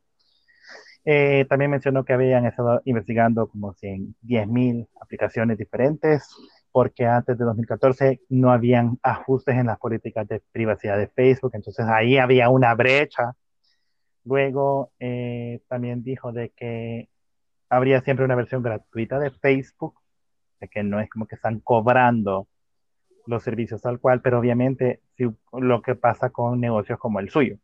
[SPEAKER 2] Eh, también mencionó que habían estado investigando como 100, 10.000 aplicaciones diferentes, porque antes de 2014 no habían ajustes en las políticas de privacidad de Facebook, entonces ahí había una brecha. Luego eh, también dijo de que habría siempre una versión gratuita de Facebook, de que no es como que están cobrando los servicios tal cual, pero obviamente si, lo que pasa con negocios como el suyo,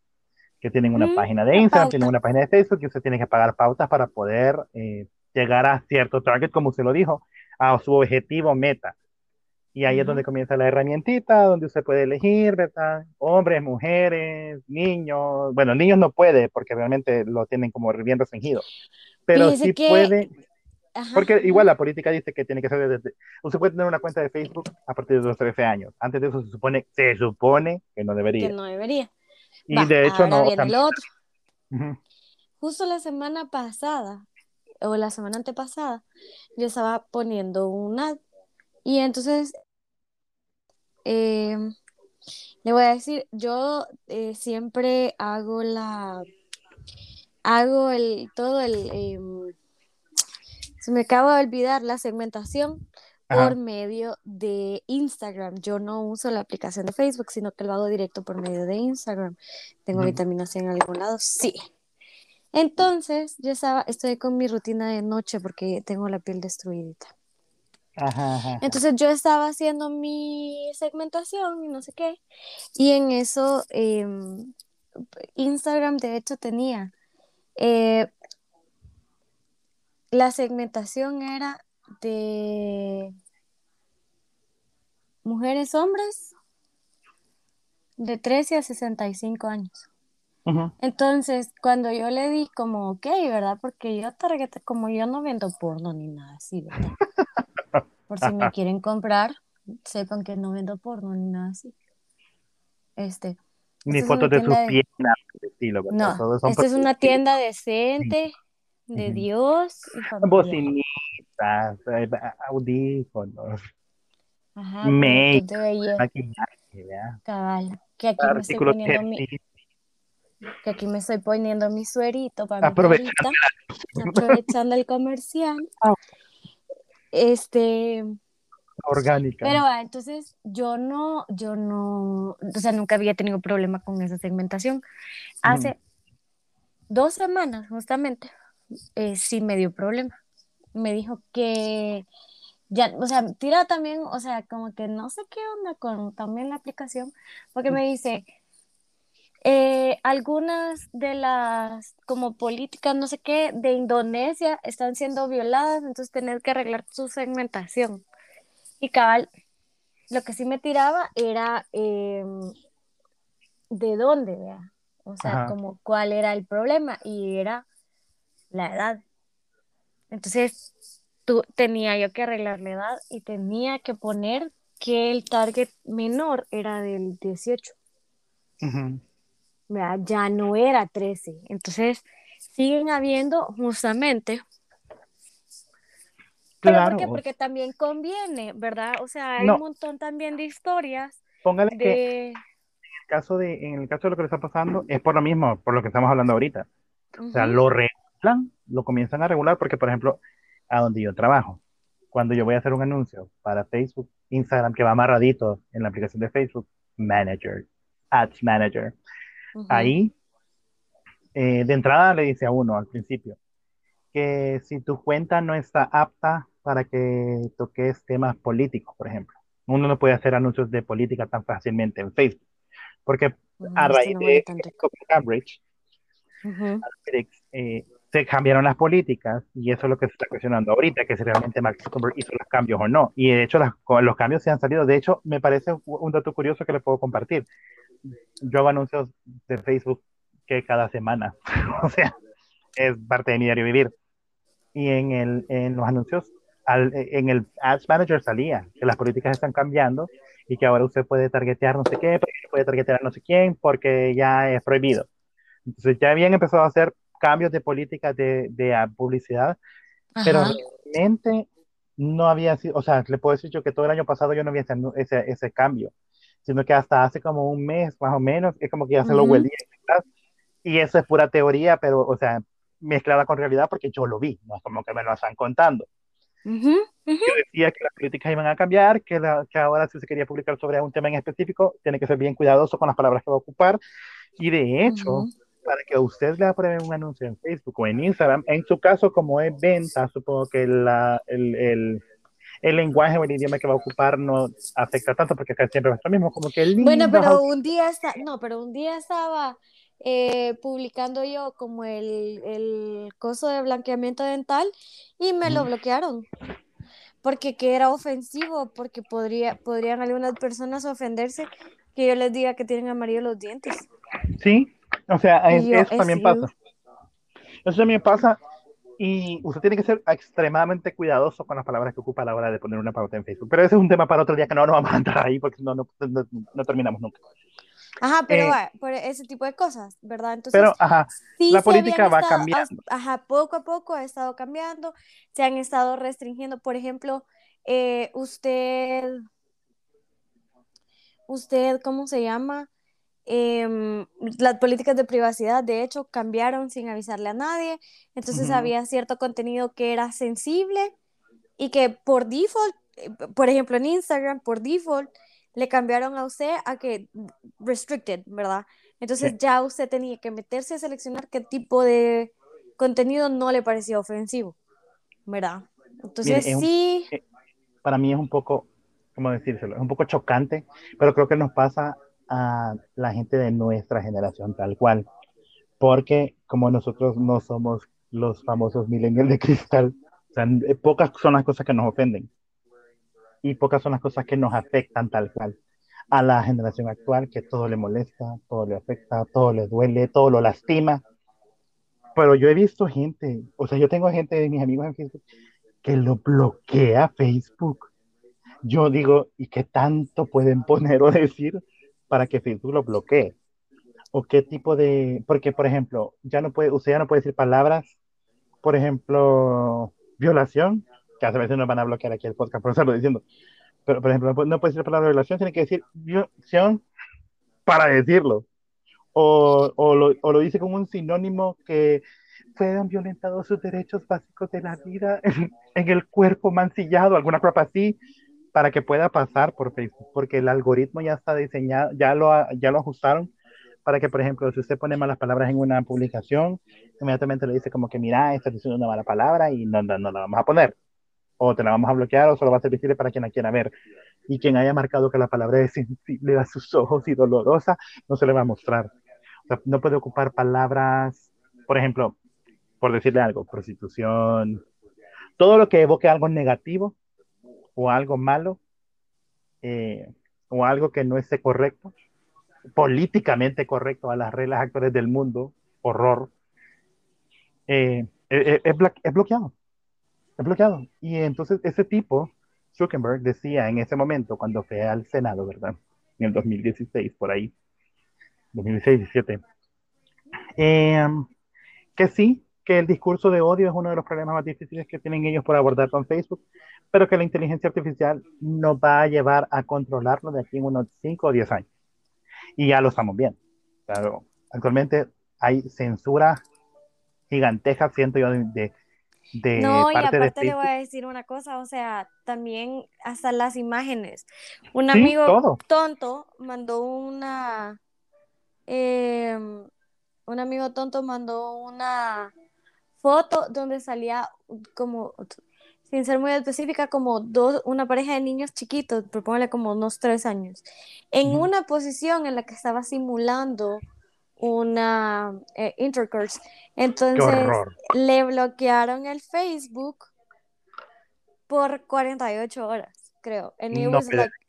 [SPEAKER 2] que tienen una
[SPEAKER 1] Mm,
[SPEAKER 2] página de Instagram,
[SPEAKER 1] pauta.
[SPEAKER 2] tienen una página de Facebook y usted tiene que pagar pautas para poder eh, llegar a cierto target, como usted lo dijo, a su objetivo meta. Y ahí es
[SPEAKER 1] Ujú.
[SPEAKER 2] donde comienza la herramientita, donde usted puede elegir, ¿verdad? Hombres, mujeres, niños. Bueno, niños no puede porque realmente lo tienen como bien restringido. Pero
[SPEAKER 1] Fíjese
[SPEAKER 2] sí
[SPEAKER 1] que-
[SPEAKER 2] puede,
[SPEAKER 1] Ajá,
[SPEAKER 2] porque igual la política dice que tiene que ser desde... Usted puede tener una cuenta de Facebook a partir de los 13 años. Antes de eso se supone, se supone que no debería.
[SPEAKER 1] que no debería.
[SPEAKER 2] Y de hecho no...
[SPEAKER 1] viene
[SPEAKER 2] tam-
[SPEAKER 1] lo otro. Justo la semana pasada, o la semana antepasada, yo estaba poniendo un ad. Y entonces, eh, le voy a decir, yo eh, siempre hago la, hago el, todo el, em, se me acaba de olvidar la segmentación
[SPEAKER 2] Ajá.
[SPEAKER 1] por medio de Instagram. Yo no uso la aplicación de Facebook, sino que lo hago directo por medio de Instagram. ¿Tengo
[SPEAKER 2] Ujú.
[SPEAKER 1] vitamina C en algún lado? Sí. Entonces, yo estaba, estoy con mi rutina de noche porque tengo la piel destruida.
[SPEAKER 2] Ajá, ajá.
[SPEAKER 1] Entonces yo estaba haciendo mi segmentación y no sé qué. Y en eso em, Instagram de hecho tenía eh, la segmentación era de mujeres, hombres de 13 a 65 años. Entonces, cuando yo le di como, ok, ¿verdad? Porque yo target, como yo no vendo porno ni nada así, ¿verdad? Por si me quieren comprar, sepan que no vendo porno ni nada así. Este,
[SPEAKER 2] Ni fotos de sus
[SPEAKER 1] de-
[SPEAKER 2] pies, nada por el estilo, ¿verdad?
[SPEAKER 1] no,
[SPEAKER 2] Todos son
[SPEAKER 1] esta es una tienda decente, de. Dios y.
[SPEAKER 2] Bocinitas, eh, audífonos,
[SPEAKER 1] Ajá,
[SPEAKER 2] make, maquillaje, ¿ya?
[SPEAKER 1] cabal. Que aquí me estoy poniendo mi, que aquí me estoy poniendo mi suerito para mi
[SPEAKER 2] Aprovechando
[SPEAKER 1] perrita, aprovechando el comercial.
[SPEAKER 2] Ah.
[SPEAKER 1] Este,
[SPEAKER 2] orgánica.
[SPEAKER 1] Pero ah, entonces yo no, yo no, o sea, nunca había tenido problema con esa segmentación. Hace dos semanas, justamente, eh, sí me dio problema. Me dijo que ya, o sea, tira también, o sea, como que no sé qué onda con también la aplicación, porque me dice, eh, algunas de las como políticas, no sé qué, de Indonesia están siendo violadas, entonces tener que arreglar su segmentación. Y cabal, lo que sí me tiraba era em, de dónde, vea. O sea, como cuál era el problema y era la edad. Entonces, tú, tenía yo que arreglar la edad y tenía que poner que el target menor era del 18. Ya no era 13. Entonces, siguen habiendo justamente ¿Pero por qué? Porque también conviene, ¿verdad? O sea, hay un montón también de historias.
[SPEAKER 2] Póngale que en el, caso de, en el caso de lo que le está pasando, es por lo mismo, por lo que estamos hablando ahorita. O sea, lo regulan, lo comienzan a regular, porque, por ejemplo, a donde yo trabajo, cuando yo voy a hacer un anuncio para Facebook, Instagram, que va amarradito en la aplicación de Facebook, Manager, Ads Manager, ahí, eh, de entrada le dice a uno al principio, que si tu cuenta no está apta para que toques temas políticos, por ejemplo. Uno no puede hacer anuncios de política tan fácilmente en Facebook, porque a raíz de Cambridge, eh, se cambiaron las políticas y eso es lo que se está cuestionando ahorita, que si realmente Mark Zuckerberg hizo los cambios o no. Y de hecho los cambios se han salido. De hecho, me parece un dato curioso que le puedo compartir. Yo hago anuncios de Facebook que cada semana, o sea, es parte de mi diario vivir. Y en, el, en los anuncios en el Ads Manager salía que las políticas están cambiando y que ahora usted puede targetear no sé qué, puede targetear no sé quién, porque ya es prohibido. Entonces ya habían empezado a hacer cambios de políticas de, de publicidad, pero realmente no había sido, o sea, le puedo decir yo que todo el año pasado yo no había ese, ese cambio, sino que hasta hace como un mes más o menos, es como que ya se lo huelía. Y eso es pura teoría, pero, o sea, mezclada con realidad porque yo lo vi, no es como que me lo están contando. Yo decía que las políticas iban a cambiar, que, que, ahora si se quería publicar sobre un tema en específico, tiene que ser bien cuidadoso con las palabras que va a ocupar. Y de hecho, para que usted le apruebe un anuncio en Facebook o en Instagram, en su caso, como es venta, supongo que la, el, el, el, lenguaje o el idioma que va a ocupar no afecta tanto, porque acá siempre va a estar mismo, como que el
[SPEAKER 1] Bueno, pero un día está, no, pero un día estaba eh, publicando yo como el, el, coso de blanqueamiento dental y me lo bloquearon. Porque que era ofensivo, porque podría, podrían algunas personas ofenderse que yo les diga que tienen amarillo los dientes.
[SPEAKER 2] Sí, o sea, eso también pasa. Eso también pasa y usted tiene que ser extremadamente cuidadoso con las palabras que ocupa a la hora de poner una pauta en Facebook. Pero ese es un tema para otro día que no nos vamos a entrar ahí porque no, no, no terminamos nunca.
[SPEAKER 1] Ajá, pero eh, por ese tipo de cosas, ¿verdad?
[SPEAKER 2] Entonces, pero, ajá, la política va cambiando.
[SPEAKER 1] Ajá, poco a poco ha estado cambiando, se han estado restringiendo, por ejemplo, eh, usted, usted, ¿cómo se llama? Em, las políticas de privacidad, de hecho, cambiaron sin avisarle a nadie, entonces había cierto contenido que era sensible y que por default, eh, por ejemplo, en Instagram, por default, le cambiaron a usted a que restricted, ¿verdad? Entonces ya usted tenía que meterse a seleccionar qué tipo de contenido no le parecía ofensivo, ¿verdad? Entonces sí.
[SPEAKER 2] Eh, para mí es un poco, ¿cómo decírselo? Es un poco chocante, pero creo que nos pasa a la gente de nuestra generación tal cual, porque como nosotros no somos los famosos millennials de cristal, o eh, pocas son las cosas que nos ofenden y pocas son las cosas que nos afectan tal cual. A la generación actual, que todo le molesta, todo le afecta, todo le duele, todo lo lastima. Pero yo he visto gente, o sea, yo tengo gente de mis amigos en Facebook que lo bloquea Facebook. Yo digo, ¿y qué tanto pueden poner o decir para que Facebook lo bloquee? ¿O qué tipo de...? Porque, por ejemplo, ya no puede, usted ya no puede decir palabras, por ejemplo, violación, que a veces nos van a bloquear aquí el podcast por estarlo diciendo. Pero, por ejemplo, no puede decir la palabra violación, tiene que decir violación para decirlo. O, o, lo, o, lo, dice como un sinónimo que fueron violentados sus derechos básicos de la vida en, en, el cuerpo mancillado, alguna cosa así, para que pueda pasar por Facebook, porque el algoritmo ya está diseñado, ya lo, ya lo ajustaron para que, por ejemplo, si usted pone malas palabras en una publicación, inmediatamente le dice como que, mira, estás diciendo una mala palabra y no, no, no la vamos a poner. O te la vamos a bloquear o solo va a ser visible para quien la quiera ver. Y quien haya marcado que la palabra es sensible a sus ojos y dolorosa, no se le va a mostrar. O sea, no puede ocupar palabras, por ejemplo, por decirle algo, prostitución, todo lo que evoque algo negativo o algo malo eh, o algo que no esté correcto, políticamente correcto a las reglas actuales del mundo, horror, eh, eh, es, es, bloqueado. Es bloqueado. Y entonces ese tipo, Zuckerberg, decía en ese momento, cuando fue al Senado, ¿verdad? En el 2016, por ahí, 2016-17, que sí, que el discurso de odio es uno de los problemas más difíciles que tienen ellos por abordar con Facebook, pero que la inteligencia artificial nos va a llevar a controlarlo de aquí en unos 5 o 10 años. Y ya lo estamos viendo. Claro, actualmente hay censura gigantesca, siento yo, de, de
[SPEAKER 1] no, y aparte le voy a decir una cosa, o sea, también hasta las imágenes. Un amigo tonto mandó una, em, un amigo tonto mandó una foto donde salía como, sin ser muy específica, como dos, una pareja de niños chiquitos, propóngale como unos tres años, en una posición en la que estaba simulando una eh, intercourse. Entonces le bloquearon el Facebook por 48 horas, creo. En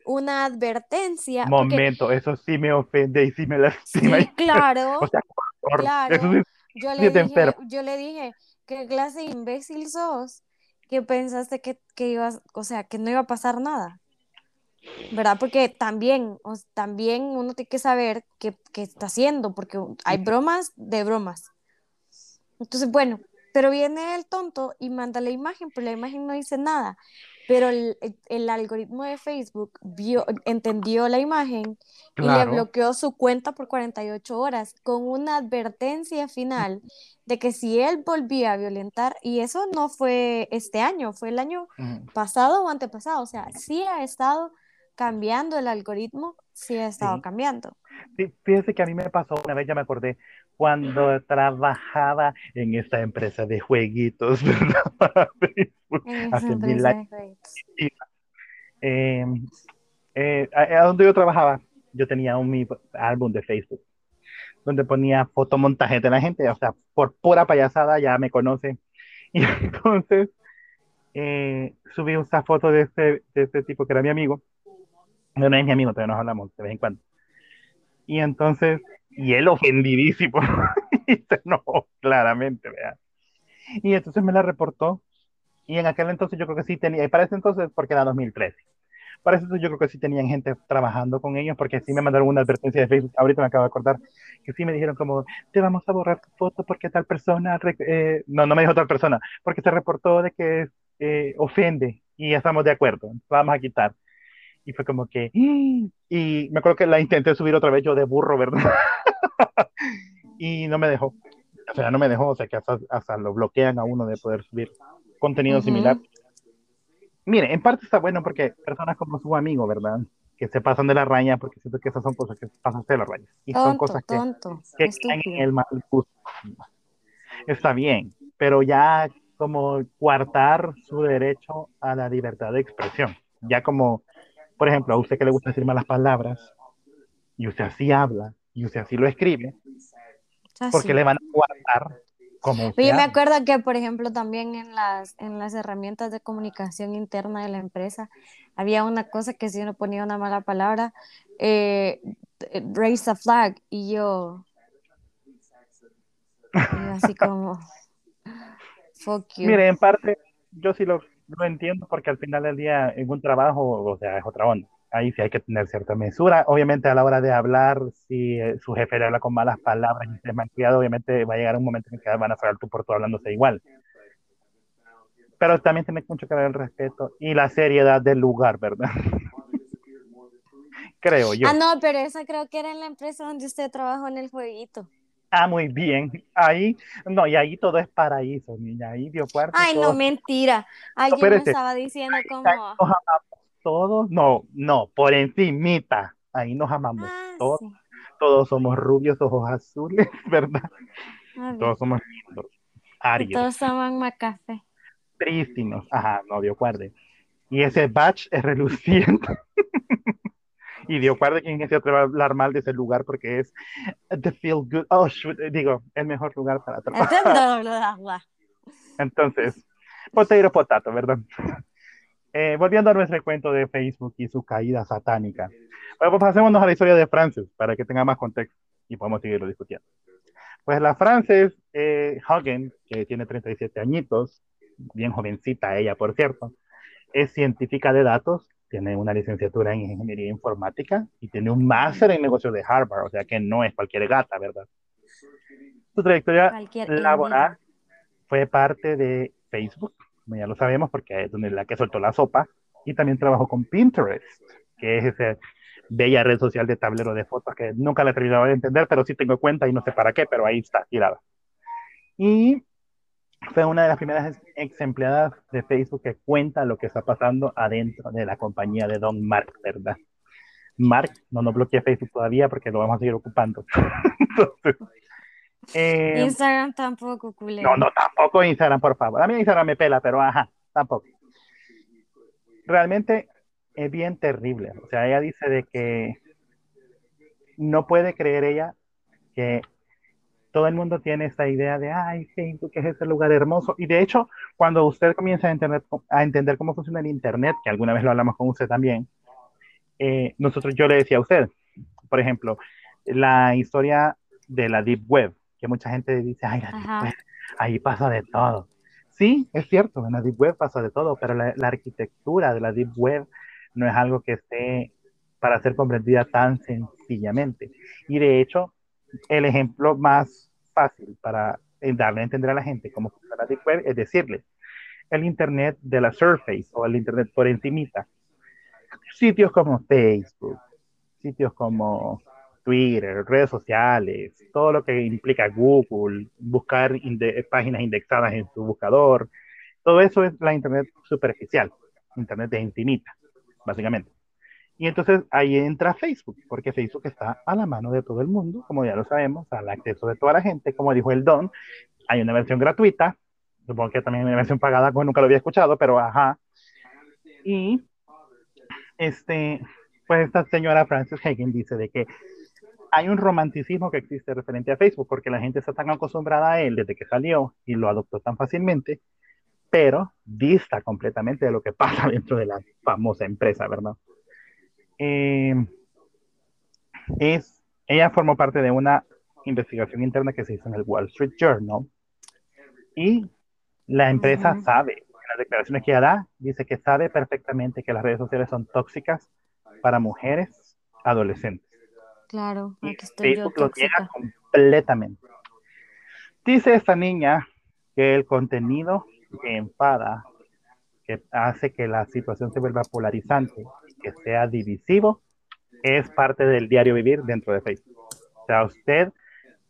[SPEAKER 1] una advertencia.
[SPEAKER 2] Momento, eso sí me ofende y sí me lastima.
[SPEAKER 1] Sí, claro. claro. Yo le, dije, yo le dije, ¿qué clase de imbécil sos? Que pensaste que, que ibas, o sea, que no iba a pasar nada. ¿Verdad? Porque también, también uno tiene que saber qué, qué está haciendo, porque hay bromas de bromas. Entonces, bueno, pero viene el tonto y manda la imagen, pero la imagen no dice nada pero el, el, algoritmo de Facebook vio, entendió la imagen y le bloqueó su cuenta por 48 horas con una advertencia final de que si él volvía a violentar, y eso no fue este año, fue el año pasado o antepasado, o sea, sí ha estado cambiando el algoritmo, sí ha estado cambiando.
[SPEAKER 2] Sí, fíjese que a mí me pasó una vez, ya me acordé, cuando trabajaba en esta empresa de jueguitos, Hace mil años. Em, eh, a, donde yo trabajaba, yo tenía un álbum de Facebook donde ponía fotomontaje de la gente, o sea, por pura payasada ya me conoce. Y entonces eh, subí esa foto de este, de este tipo que era mi amigo. No, no es mi amigo, todavía nos hablamos de vez en cuando. Y entonces, y él ofendidísimo, y se claramente, ¿verdad? Y entonces me la reportó, y en aquel entonces yo creo que sí tenía, y para ese entonces, porque era 2013, para entonces yo creo que sí tenían gente trabajando con ellos, porque sí me mandaron una advertencia de Facebook, ahorita me acabo de acordar, que sí me dijeron como, te vamos a borrar tu foto porque tal persona, eh, no, no me dijo tal persona, porque se reportó de que eh, ofende, y ya estamos de acuerdo, vamos a quitar y fue como que, y me acuerdo que la intenté subir otra vez yo de burro, ¿verdad? y no me dejó, o sea, no me dejó, o sea, que hasta, hasta lo bloquean a uno de poder subir contenido similar. Mire, en parte está bueno porque personas como su amigo, ¿verdad? Que se pasan de la raya, porque siento que esas son cosas que pasan de la raya. Y son cosas que, que en el mal gusto. Está bien, pero ya como coartar su derecho a la libertad de expresión. Ya como por ejemplo, a usted que le gusta decir malas palabras, y usted así habla, y usted así lo escribe, porque le van a guardar como
[SPEAKER 1] usted Yo me acuerdo que, por ejemplo, también en las, en las herramientas de comunicación interna de la empresa, había una cosa que si uno ponía una mala palabra, eh, raise a flag, y yo, así como,
[SPEAKER 2] fuck you. Mire, en parte, yo sí lo lo entiendo porque al final del día en un trabajo, o sea, es otra onda. Ahí sí hay que tener cierta mesura. Obviamente a la hora de hablar, si eh, su jefe le habla con malas palabras y es malcriado, obviamente va a llegar un momento en que van a saber tú por tú hablándose igual. Pero también tiene mucho que ver el respeto y la seriedad del lugar, ¿verdad? creo yo.
[SPEAKER 1] Ah, no, pero esa creo que era en la empresa donde usted trabajó en el jueguito.
[SPEAKER 2] Ah, muy bien. Ahí, no, y ahí todo es paraíso, niña. Ahí dio cuarto.
[SPEAKER 1] Ay, no, mentira. Alguien me estaba diciendo como. Nos
[SPEAKER 2] amamos todos. No, no, por encimita. Ahí nos amamos ah, todos. todos somos rubios, ojos azules, ¿verdad? Todos somos lindos.
[SPEAKER 1] Todos somos macafé.
[SPEAKER 2] Prístinos. Ajá, no, Dios guarde. Y ese batch es reluciente. y Dios guarde quien se atreva a hablar mal de ese lugar porque es the feel good. Oh, digo, el mejor lugar para trabajar. Entonces, potato potato, ¿verdad? Eh, volviendo a nuestro cuento de Facebook y su caída satánica. Bueno, pues pasémonos a la historia de Frances para que tenga más contexto y podamos seguirlo discutiendo. Pues la Frances eh, Hagen, que tiene 37 añitos, bien jovencita ella, por cierto, es científica de datos, tiene una licenciatura en ingeniería informática y tiene un máster en negocios de Harvard, o sea que no es cualquier gata, ¿verdad? Su trayectoria laboral fue parte de Facebook, como ya lo sabemos, porque es donde la que soltó la sopa, y también trabajó con Pinterest, que es esa bella red social de tablero de fotos que nunca la he terminado de entender, pero sí tengo cuenta y no sé para qué, pero ahí está, tirada. Y fue una de las primeras ex empleadas de Facebook que cuenta lo que está pasando adentro de la compañía de Don Mark, ¿verdad? Mark, no nos bloquea Facebook todavía porque lo vamos a seguir ocupando.
[SPEAKER 1] Eh, Instagram tampoco, culé.
[SPEAKER 2] No, no, tampoco Instagram, por favor. A mí Instagram me pela, pero ajá, tampoco. Realmente es bien terrible. O sea, ella dice de que no puede creer ella que todo el mundo tiene esta idea de, ay, Facebook es ese lugar hermoso. Y de hecho, cuando usted comienza a entender, a entender cómo funciona el Internet, que alguna vez lo hablamos con usted también, eh, nosotros, yo le decía a usted, por ejemplo, la historia de la Deep Web, que mucha gente dice, ay, la Deep Web, ahí pasa de todo. Sí, es cierto, en la Deep Web pasa de todo, pero la, la arquitectura de la Deep Web no es algo que esté para ser comprendida tan sencillamente. Y de hecho, el ejemplo más fácil para darle a entender a la gente cómo funciona la es decirle, el Internet de la Surface o el Internet por encimita. Sitios como Facebook, sitios como Twitter, redes sociales, todo lo que implica Google, buscar páginas indexadas en su buscador, todo eso es la Internet superficial, Internet de intimita, básicamente. Y entonces ahí entra Facebook, porque Facebook está a la mano de todo el mundo, como ya lo sabemos, al acceso de toda la gente, como dijo el Don, hay una versión gratuita, supongo que también hay una versión pagada, como nunca lo había escuchado, pero ajá. Y este, pues esta señora Frances Hagen dice de que hay un romanticismo que existe referente a Facebook, porque la gente está tan acostumbrada a él desde que salió y lo adoptó tan fácilmente, pero dista completamente de lo que pasa dentro de la famosa empresa, ¿verdad? Eh, es, ella formó parte de una investigación interna que se hizo en el Wall Street Journal y la empresa sabe, en las declaraciones que ella da, dice que sabe perfectamente que las redes sociales son tóxicas para mujeres adolescentes.
[SPEAKER 1] Claro, aquí estoy
[SPEAKER 2] Facebook lo niega completamente. Dice esta niña que el contenido que enfada, que hace que la situación se vuelva polarizante, que sea divisivo, es parte del diario vivir dentro de Facebook. O sea, usted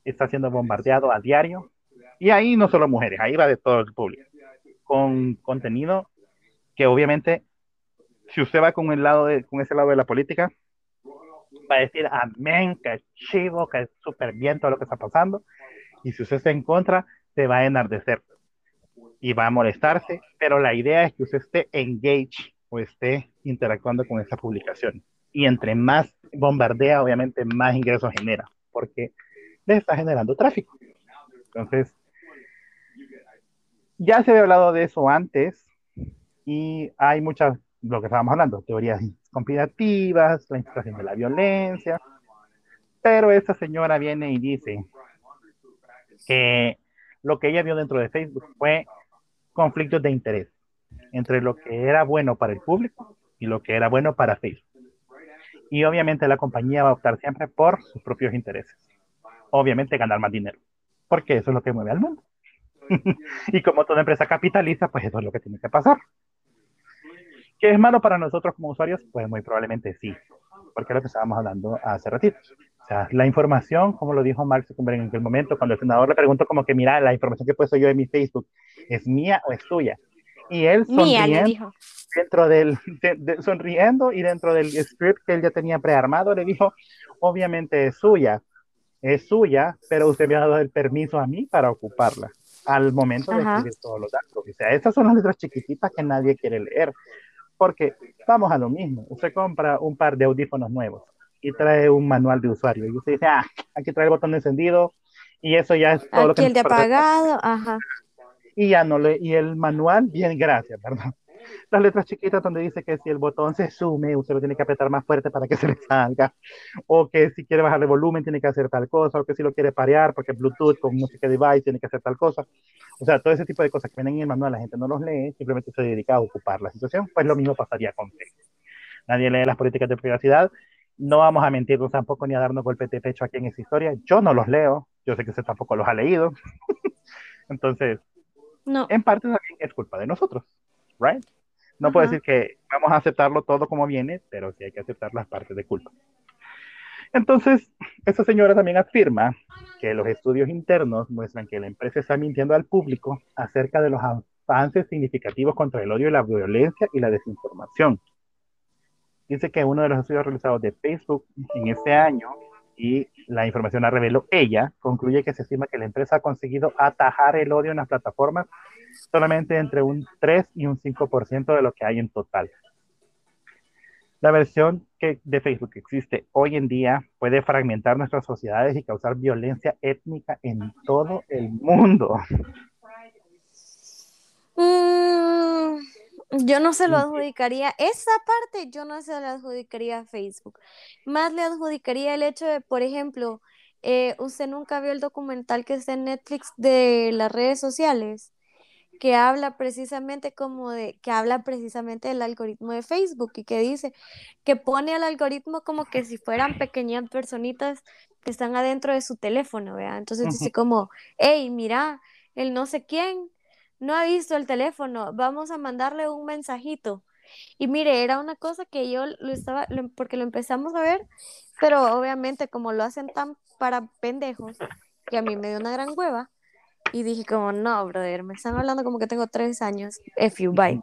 [SPEAKER 2] está siendo bombardeado a diario, y ahí no solo mujeres, ahí va de todo el público, con contenido que obviamente, si usted va con, el lado de, con ese lado de la política, va a decir amén, que chivo, que es súper bien todo lo que está pasando. Y si usted está en contra, se va a enardecer y va a molestarse. Pero la idea es que usted esté engaged o esté interactuando con esa publicación. Y entre más bombardea, obviamente más ingresos genera, porque le está generando tráfico. Entonces, ya se había hablado de eso antes y hay muchas, lo que estábamos hablando, teorías conspirativas, la infiltración de la violencia. Pero esta señora viene y dice que lo que ella vio dentro de Facebook fue conflictos de interés entre lo que era bueno para el público y lo que era bueno para Facebook. Y obviamente la compañía va a optar siempre por sus propios intereses. Obviamente ganar más dinero, porque eso es lo que mueve al mundo. y como toda empresa capitaliza, pues eso es lo que tiene que pasar. ¿Qué es malo para nosotros como usuarios? Pues muy probablemente sí, porque es lo que estábamos hablando hace ratito. O sea, la información, como lo dijo Mark Zuckerberg en aquel momento, cuando el senador le preguntó como que, mira, la información que he puesto yo en mi Facebook, ¿es mía o es tuya? Y él sonriendo, dentro del, de- de- sonriendo y dentro del script que él ya tenía prearmado, le dijo, obviamente es suya, es suya, pero usted me ha dado el permiso a mí para ocuparla al momento de
[SPEAKER 1] Ajá.
[SPEAKER 2] escribir todos los datos. O sea, estas son las letras chiquititas que nadie quiere leer, porque vamos a lo mismo. Usted compra un par de audífonos nuevos y trae un manual de usuario y usted dice, ah, aquí trae el botón encendido y eso ya es todo lo que
[SPEAKER 1] Aquí el de apagado, ajá.
[SPEAKER 2] Y ya no le, y el manual, bien, gracias, perdón. Las letras chiquitas donde dice que si el botón se sume, usted lo tiene que apretar más fuerte para que se le salga, o que si quiere bajarle volumen tiene que hacer tal cosa, o que si lo quiere parear porque Bluetooth con qué device tiene que hacer tal cosa. O sea, todo ese tipo de cosas que vienen en el manual, la gente no los lee, simplemente se dedica a ocupar la situación, pues lo mismo pasaría con Facebook. Nadie lee las políticas de privacidad, no vamos a mentirnos tampoco ni a darnos golpes de pecho aquí en esta historia, yo no los leo, yo sé que usted tampoco los ha leído, entonces
[SPEAKER 1] No.
[SPEAKER 2] en parte también es culpa de nosotros, ¿right? No puedo decir que vamos a aceptarlo todo como viene, pero sí hay que aceptar las partes de culpa. Entonces, esta señora también afirma que los estudios internos muestran que la empresa está mintiendo al público acerca de los avances significativos contra el odio la violencia y la desinformación. Dice que uno de los estudios realizados de Facebook en este año, y la información la reveló ella, concluye que se estima que la empresa ha conseguido atajar el odio en las plataformas solamente entre un 3 y un 5% de lo que hay en total. La versión que, de Facebook que existe hoy en día puede fragmentar nuestras sociedades y causar violencia étnica en todo el mundo.
[SPEAKER 1] Mm, yo no se lo adjudicaría, esa parte yo no se la adjudicaría a Facebook. Más le adjudicaría el hecho de, por ejemplo, eh, usted nunca vio el documental que está en Netflix de las redes sociales, que habla precisamente como de, que habla precisamente del algoritmo de Facebook y que dice que pone al algoritmo como que si fueran pequeñas personitas que están adentro de su teléfono, ¿vea? Entonces dice como, hey, mira, el no sé quién no ha visto el teléfono, vamos a mandarle un mensajito. Y mire, era una cosa que yo lo estaba, lo- porque lo empezamos a ver, pero obviamente como lo hacen tan para pendejos, que a mí me dio una gran hueva, y dije como, no, brother, me están hablando como que tengo tres años, F you, bye.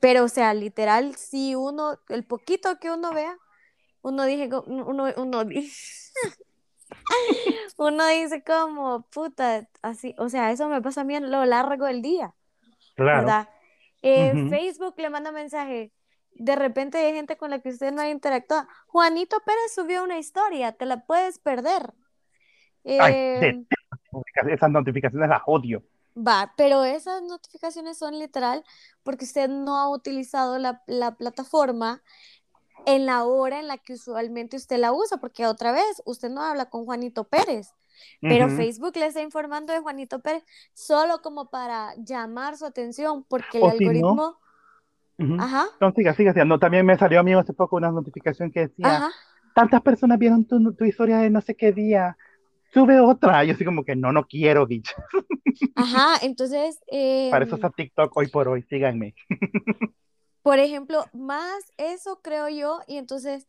[SPEAKER 1] Pero, o sea, literal, si uno, el poquito que uno vea, uno dije, uno, uno, uno dice como, puta, así, o sea, eso me pasa a mí a lo largo del día.
[SPEAKER 2] Claro.
[SPEAKER 1] ¿verdad? Eh. Facebook le manda mensaje. De repente hay gente con la que usted no ha interactuado. Juanito Pérez subió una historia, te la puedes perder. Eh,
[SPEAKER 2] esas notificaciones las odio.
[SPEAKER 1] va, pero esas notificaciones son literal porque usted no ha utilizado la, la plataforma en la hora en la que usualmente usted la usa, porque otra vez usted no habla con Juanito Pérez. Pero. Facebook le está informando de Juanito Pérez solo como para llamar su atención, porque el
[SPEAKER 2] O si no,
[SPEAKER 1] algoritmo,
[SPEAKER 2] Ujú.
[SPEAKER 1] ajá,
[SPEAKER 2] No, siga, siga, siga. No, también me salió a mí hace poco una notificación que decía,
[SPEAKER 1] ajá,
[SPEAKER 2] tantas personas vieron tu, tu historia de no sé qué día, sube otra. Yo así como que no, no quiero, bitch.
[SPEAKER 1] ajá. Entonces,
[SPEAKER 2] Para eso
[SPEAKER 1] em,
[SPEAKER 2] está TikTok hoy por hoy, síganme.
[SPEAKER 1] por ejemplo, más eso creo yo, y entonces,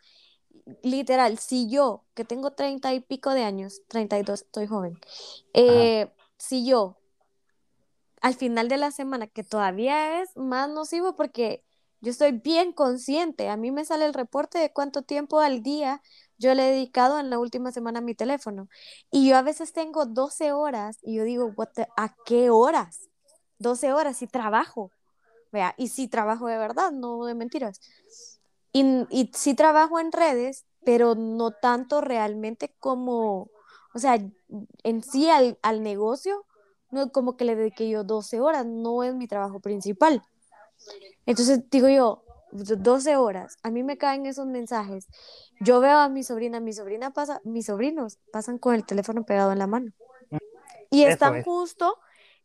[SPEAKER 1] literal, si yo, que tengo treinta y pico de años, 32, estoy joven, eh, si yo al final de la semana, que todavía es más nocivo porque yo estoy bien consciente, a mí me sale el reporte de cuánto tiempo al día yo le he dedicado en la última semana a mi teléfono. Y yo a veces tengo 12 horas y yo digo, "What the- ¿a qué horas? 12 horas y trabajo. Vea, y sí trabajo de verdad, no de mentiras. Y, y sí trabajo en redes, pero no tanto realmente como, o sea, en sí al, al negocio, no como que le dediqué yo 12 horas, no es mi trabajo principal. Entonces digo yo, 12 horas, a mí me caen esos mensajes. Yo veo a mi sobrina, mi sobrina pasa, mis sobrinos pasan con el teléfono pegado en la mano. Y
[SPEAKER 2] Eso
[SPEAKER 1] están
[SPEAKER 2] es.
[SPEAKER 1] justo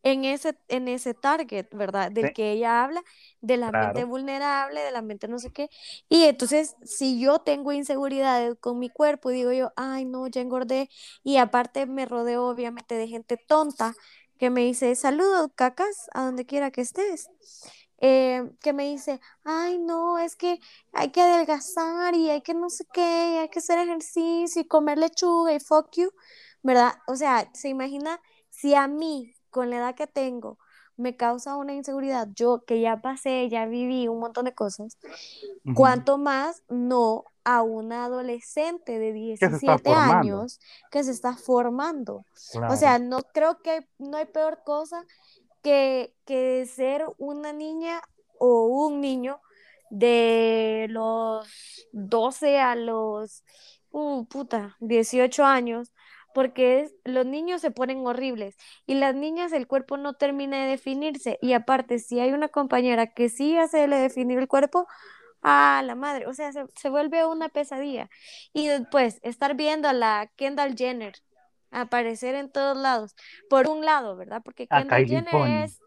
[SPEAKER 1] en ese, en ese target, ¿verdad? Del
[SPEAKER 2] Sí.
[SPEAKER 1] que ella habla, de la mente
[SPEAKER 2] Claro.
[SPEAKER 1] vulnerable, de la mente no sé qué. Y entonces, si yo tengo inseguridades con mi cuerpo, digo yo, ay, no, ya engordé. Y aparte me rodeo obviamente de gente tonta que me dice, saludos, cacas, a donde quiera que estés. Eh, que me dice, ay, no, es que hay que adelgazar y hay que no sé qué, y hay que hacer ejercicio y comer lechuga y fuck you, ¿verdad? O sea, se imagina si a mí, con la edad que tengo, me causa una inseguridad. Yo que ya pasé, ya viví un montón de cosas, cuanto más no a una adolescente de
[SPEAKER 2] Que se está
[SPEAKER 1] 17
[SPEAKER 2] formando.
[SPEAKER 1] años que se está formando.
[SPEAKER 2] Claro.
[SPEAKER 1] O sea, no creo que no hay peor cosa que, que ser una niña o un niño de los 12 a los, uh, puta, 18 años, porque es- los niños se ponen horribles y las niñas el cuerpo no termina de definirse y aparte si hay una compañera que sí hace le definir el cuerpo, a la madre, o sea, se, se vuelve una pesadilla. Y después estar viendo a la Kendall Jenner aparecer en todos lados, por un lado, ¿verdad? Porque Kendall Jenner
[SPEAKER 2] Pony.
[SPEAKER 1] es,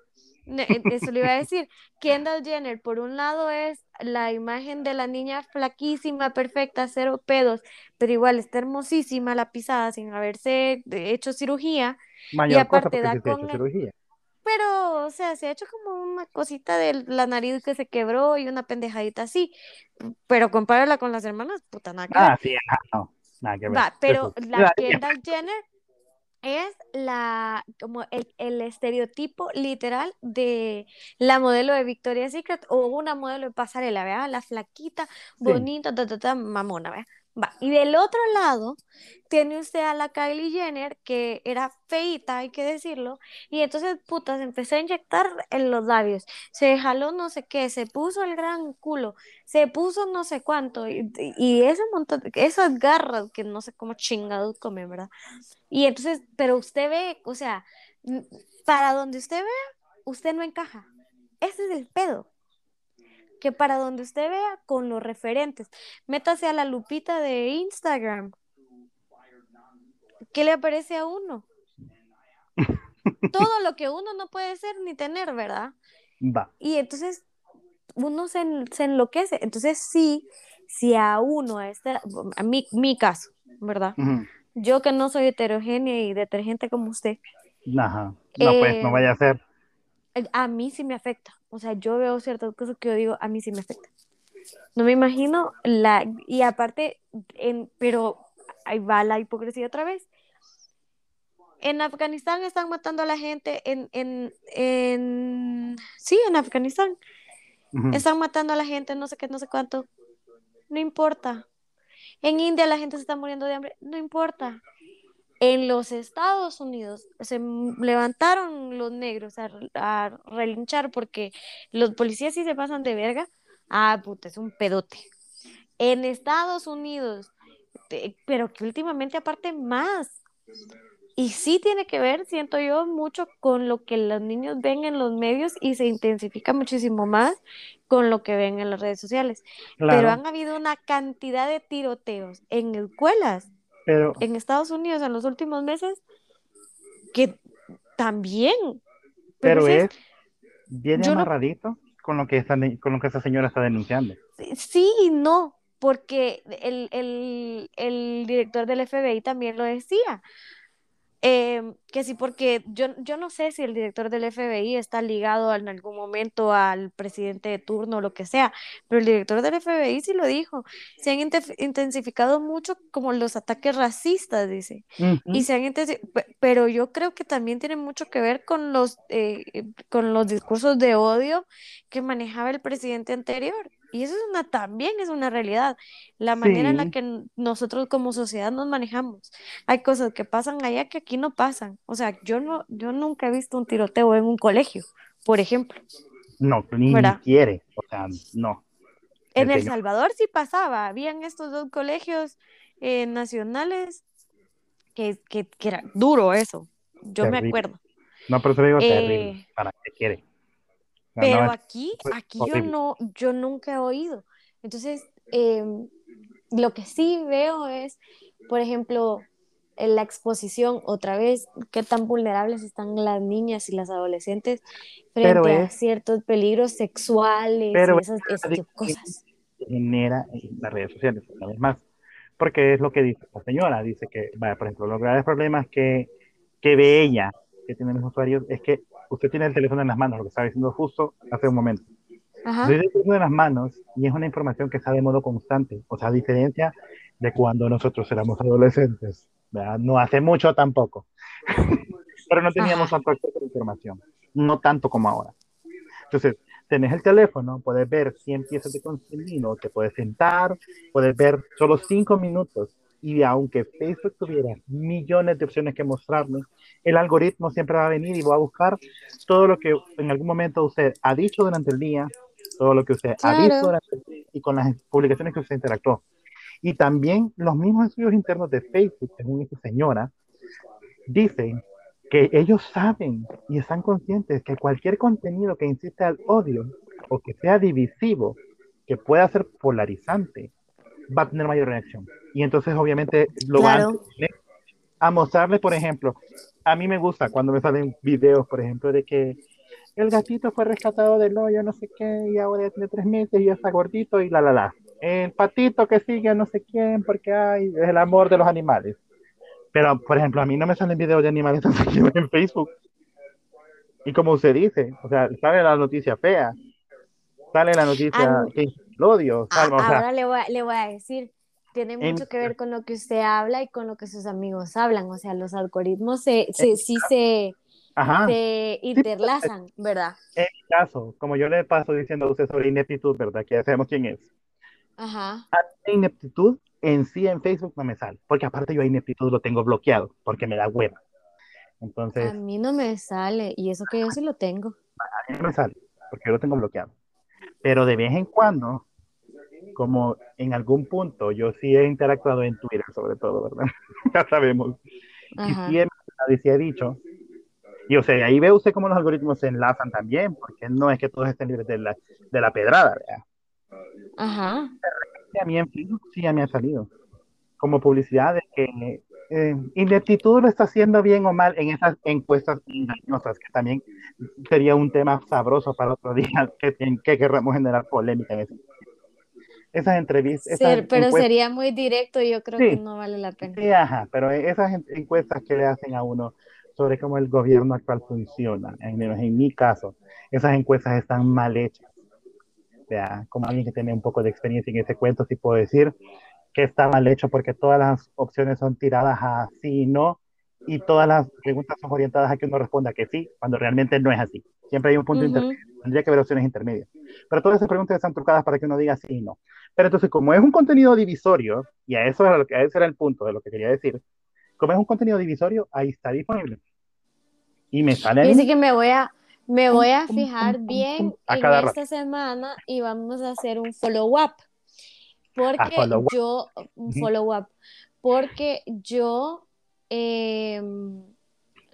[SPEAKER 1] eso le iba a decir, Kendall Jenner, por un lado es la imagen de la niña flaquísima, perfecta, cero pedos, pero igual está hermosísima la pisada sin haberse eh, hecho cirugía,
[SPEAKER 2] Mayor cosa
[SPEAKER 1] aparte
[SPEAKER 2] porque
[SPEAKER 1] da
[SPEAKER 2] se ha
[SPEAKER 1] con
[SPEAKER 2] cirugía.
[SPEAKER 1] pero, o sea, se ha hecho como una cosita de la nariz que se quebró y una pendejadita así, pero compárala con las hermanas, puta, nada que ver.
[SPEAKER 2] Ah, sí, no, nada que ver.
[SPEAKER 1] Va, pero
[SPEAKER 2] Eso-
[SPEAKER 1] la. Kendall Jenner es la como el, el estereotipo literal de la modelo de Victoria's Secret o una modelo de pasarela, ¿verdad? La flaquita,
[SPEAKER 2] Sí.
[SPEAKER 1] bonita, ta, ta, ta, mamona, ¿verdad? Y del otro lado tiene usted a la Kylie Jenner que era feita, hay que decirlo, y entonces puta se empezó a inyectar en los labios, se jaló no sé qué, se puso el gran culo, se puso no sé cuánto, y, y ese montón, esas garras que no sé cómo chingados comen, ¿verdad? Y entonces, pero usted ve, o sea, para donde usted vea, usted no encaja. Ese es el pedo. Que para donde usted vea, con los referentes, métase a la lupita de Instagram. ¿Qué le aparece a uno? Todo lo que uno no puede ser ni tener, ¿verdad?
[SPEAKER 2] Va.
[SPEAKER 1] Y entonces uno se, se enloquece. Entonces sí, si a uno, a, esta, a mi, mi caso, ¿verdad? Yo que no soy heterogénea y detergente como usted,
[SPEAKER 2] Ajá. No, pues, no
[SPEAKER 1] Eh,
[SPEAKER 2] vaya a ser.
[SPEAKER 1] a mí sí me afecta. O sea, yo veo ciertas cosas que yo digo, a mí sí me afecta. No me imagino la... Y aparte, en, pero ahí va la hipocresía otra vez. En Afganistán están matando a la gente, en, en, en... Sí, en Afganistán. Están matando a la gente, no sé qué, no sé cuánto. No importa. En India la gente se está muriendo de hambre. No importa. En los Estados Unidos se levantaron los negros a, a relinchar porque los policías sí se pasan de verga. Ah, puta, es un pedote. En Estados Unidos, te- pero que últimamente aparte más. Y sí tiene que ver, siento yo, mucho con lo que los niños ven en los medios y se intensifica muchísimo más con lo que ven en las redes sociales. Pero han habido una cantidad de tiroteos en escuelas
[SPEAKER 2] pero,
[SPEAKER 1] en Estados Unidos en los últimos meses que también.
[SPEAKER 2] pero
[SPEAKER 1] ese
[SPEAKER 2] es
[SPEAKER 1] no-
[SPEAKER 2] amarradito con lo que esta, con lo que esa señora está denunciando.
[SPEAKER 1] Sí y no, porque el, el- el director del FBI también lo decía. Eh, que sí, porque yo, yo no sé si el director del FBI está ligado en algún momento al presidente de turno o lo que sea, pero el director del FBI sí lo dijo. Se han intensificado mucho como los ataques racistas, dice. Y se han pero yo creo que también tiene mucho que ver con los, eh, eh, con los discursos de odio que manejaba el presidente anterior. Y eso es una, también es una realidad, la manera en la que nosotros como sociedad nos manejamos. Hay cosas que pasan allá que aquí no pasan. O sea, yo no, yo nunca he visto un tiroteo en un colegio, por ejemplo.
[SPEAKER 2] No, ni, ni quiere. O sea, no.
[SPEAKER 1] En
[SPEAKER 2] El
[SPEAKER 1] Salvador sí pasaba, habían estos dos colegios eh, nacionales que, que, que era duro eso. Yo me acuerdo.
[SPEAKER 2] No, pero te digo
[SPEAKER 1] Eh,
[SPEAKER 2] terrible. ¿Para qué quiere?
[SPEAKER 1] Pero
[SPEAKER 2] no,
[SPEAKER 1] aquí, aquí yo no, yo nunca he oído. Entonces, em, lo que sí veo es, por ejemplo, en la exposición, otra vez, qué tan vulnerables están las niñas y las adolescentes frente
[SPEAKER 2] Pero
[SPEAKER 1] a
[SPEAKER 2] es-
[SPEAKER 1] ciertos peligros sexuales
[SPEAKER 2] pero
[SPEAKER 1] y esas, tipo de cosas.
[SPEAKER 2] genera en las redes sociales, una vez más. Porque es lo que dice la señora, dice que, vaya, por ejemplo, los graves problemas que, que ve ella, que tienen los usuarios, es que usted tiene el teléfono en las manos, lo que estaba diciendo justo hace un momento.
[SPEAKER 1] Ajá.
[SPEAKER 2] Usted tiene el teléfono en las manos y es una información que está de modo constante, o sea, a diferencia de cuando nosotros éramos adolescentes, ¿verdad? No hace mucho tampoco, pero no teníamos tanto acceso a la información. no tanto como ahora. Entonces, tenés el teléfono, puedes ver 100 piezas de contenido, te puedes sentar, puedes ver solo 5 minutos. Y aunque Facebook tuviera millones de opciones que mostrarnos, el algoritmo siempre va a venir y va a buscar todo lo que en algún momento usted ha dicho durante el día, todo lo que usted ha visto durante el día y con las publicaciones que usted interactuó. Y también los mismos estudios internos de Facebook, según esta señora, dicen que ellos saben y están conscientes que cualquier contenido que incite al odio o que sea divisivo, que pueda ser polarizante, va a tener mayor reacción. Y entonces obviamente lo van a, mostrarle, por ejemplo, a mí me gusta cuando me salen videos, por ejemplo, de que el gatito fue rescatado del hoyo, no sé qué, y ahora ya tiene tres meses y ya está gordito y la, la, la. El patito que sigue a no sé quién porque hay es el amor de los animales. Pero, por ejemplo, a mí no me salen videos de animales tan seguidos en Facebook. Y como usted dice, o sea, sale la noticia fea, sale la noticia que lo odio.
[SPEAKER 1] ahora le, voy a, le voy a decir, tiene mucho que ver con lo que usted habla y con lo que sus amigos hablan. O sea, los algoritmos se, se sí se, se interlazan, ¿verdad?
[SPEAKER 2] En mi caso, como yo le paso diciendo a usted sobre ineptitud, ¿verdad? Que ya sabemos quién es.
[SPEAKER 1] Ajá.
[SPEAKER 2] ineptitud en sí en Facebook no me sale, porque aparte yo a ineptitud lo tengo bloqueado, porque me da hueva. Entonces,
[SPEAKER 1] a mí no me sale, y eso que yo sí lo tengo.
[SPEAKER 2] A mí no me sale, porque yo lo tengo bloqueado. Pero de vez en cuando, como en algún punto, yo sí he interactuado en Twitter, sobre todo, ¿verdad? ya sabemos. Y sí he, dicho, y o sea, ahí ve usted cómo los algoritmos se enlazan también, porque no es que todos estén libres de la, de la pedrada, ¿verdad?
[SPEAKER 1] Ajá
[SPEAKER 2] a mí en Facebook sí ya me ha salido como publicidad de que eh, ineptitud lo está haciendo bien o mal en esas encuestas engañosas, que también sería un tema sabroso para otro día, que, en que querramos generar polémica en ese esas entrevistas.
[SPEAKER 1] pero sería muy directo y yo creo que no vale la pena.
[SPEAKER 2] Sí, ajá, pero esas encuestas que le hacen a uno sobre cómo el gobierno actual funciona, en, en mi caso, esas encuestas están mal hechas sea, como alguien que tiene un poco de experiencia en ese cuento, sí puedo decir que está mal hecho porque todas las opciones son tiradas a sí y no, y todas las preguntas son orientadas a que uno responda que sí, cuando realmente no es así. Siempre hay un punto intermedio, tendría que haber opciones intermedias. Pero todas esas preguntas están trucadas para que uno diga sí y no. Pero entonces, como es un contenido divisorio, y a eso, a era el punto de lo que quería decir, como es un contenido divisorio, ahí está disponible. Y me sale...
[SPEAKER 1] Dice que me voy a, me voy a fijar bien en esta semana y vamos a hacer un follow-up. Porque follow yo, un follow-up, porque yo em,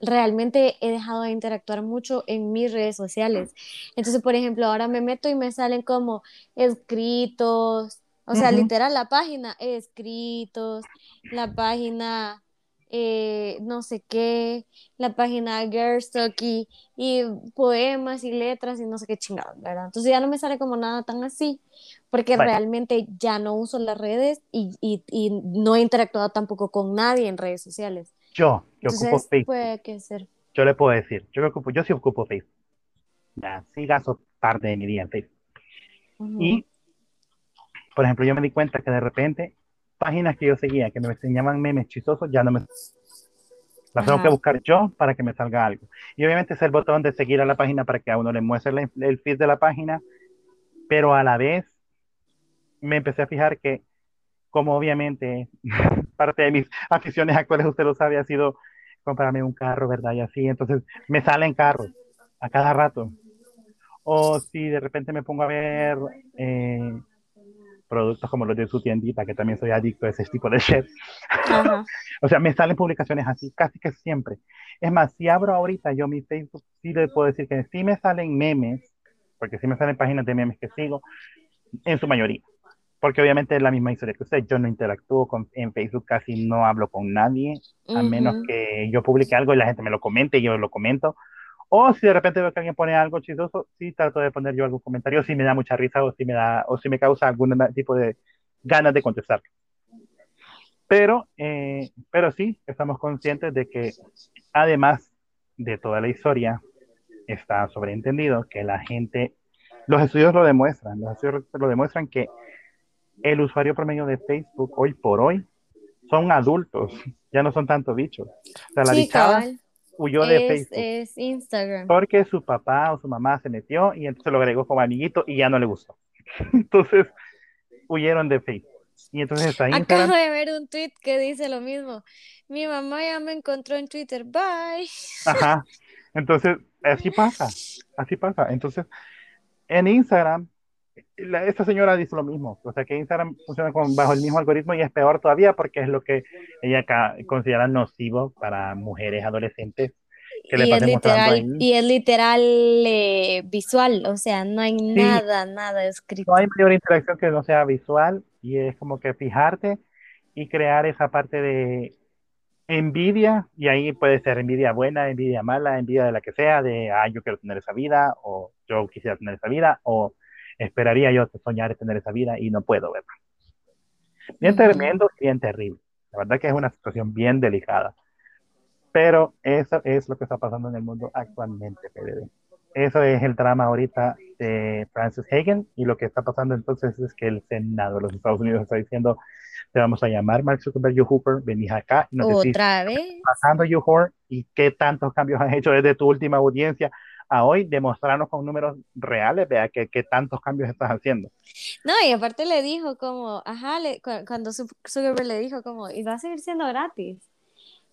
[SPEAKER 1] realmente he dejado de interactuar mucho en mis redes sociales. Entonces, por ejemplo, ahora me meto y me salen como escritos, o sea, literal la página, escritos, la página eh, no sé qué, la página Girlstock y, y, poemas y letras y no sé qué chingados, ¿verdad? Entonces ya no me sale como nada tan así, porque realmente ya no uso las redes y, y, y, no he interactuado tampoco con nadie en redes sociales.
[SPEAKER 2] Yo, yo ocupo Facebook.
[SPEAKER 1] Puede que ser.
[SPEAKER 2] Yo le puedo decir, yo, ocupo, yo sí ocupo Facebook. Ya, sí gasto parte de mi día en Facebook. Y, por ejemplo, yo me di cuenta que de repente páginas que yo seguía que me enseñaban memes chistosos, ya no me... Las tengo que buscar yo para que me salga algo. Y obviamente es el botón de seguir a la página para que a uno le muestre el feed de la página, pero a la vez me empecé a fijar que, como obviamente parte de mis aficiones actuales, usted lo sabe, ha sido comprarme un carro, ¿verdad? Y así, entonces me salen carros a cada rato. O si de repente me pongo a ver eh, productos como los de su tiendita, que también soy adicto a ese tipo de shit. o sea, me salen publicaciones así casi que siempre. Es más, si abro ahorita yo mi Facebook, sí le puedo decir que sí me salen memes, porque sí me salen páginas de memes que sigo, en su mayoría. Porque obviamente es la misma historia que usted. Yo no interactúo con, en Facebook, casi no hablo con nadie, a menos que yo publique algo y la gente me lo comente y yo lo comento. O si de repente veo que alguien pone algo chistoso, sí trato de poner yo algún comentario, si me da mucha risa o si me da, o si me causa algún tipo de ganas de contestar. Pero, eh, pero sí, estamos conscientes de que además de toda la historia, está sobreentendido que la gente, los estudios lo demuestran, los estudios lo demuestran que el usuario promedio de Facebook hoy por hoy son adultos, ya no son tanto bichos. O sea, la huyó de
[SPEAKER 1] es,
[SPEAKER 2] Facebook.
[SPEAKER 1] es Instagram.
[SPEAKER 2] Porque su papá o su mamá se metió y entonces lo agregó como amiguito y ya no le gustó. Entonces huyeron de Facebook. Y entonces está
[SPEAKER 1] Acabo de ver un tweet que dice lo mismo. Mi mamá ya me encontró en Twitter. Bye.
[SPEAKER 2] Ajá. Entonces, así pasa. Así pasa. Entonces, en Instagram, la- esta señora dice lo mismo. O sea, que Instagram funciona con, bajo el mismo algoritmo y es peor todavía porque es lo que ella ca- considera nocivo para mujeres adolescentes que le
[SPEAKER 1] Y es
[SPEAKER 2] pasen mostrando
[SPEAKER 1] literal, y es literal eh, visual, o sea, no hay nada, nada escrito.
[SPEAKER 2] No hay mayor interacción que no sea visual y es como que fijarte y crear esa parte de envidia y ahí puede ser envidia buena, envidia mala, envidia de la que sea, de, ah, yo quiero tener esa vida o yo quisiera tener esa vida o esperaría yo soñar tener esa vida y no puedo, ¿verdad? Bien tremendo, bien terrible. La verdad que es una situación bien delicada. Pero eso es lo que está pasando en el mundo actualmente, PDD. Eso es el drama ahorita de Francis Hagen y lo que está pasando entonces es que el Senado de los Estados Unidos está diciendo te vamos a llamar Mark Zuckerberg, you Hooper, venís acá y nos decís
[SPEAKER 1] Otra vez.
[SPEAKER 2] pasando you Whore, y qué tantos cambios has hecho desde tu última audiencia a hoy, demostrarnos con números reales, vea que qué tantos cambios estás haciendo.
[SPEAKER 1] No, y aparte le dijo como, ajá, le- cu- cuando Zu- Zuckerberg le dijo como, y va a seguir siendo gratis.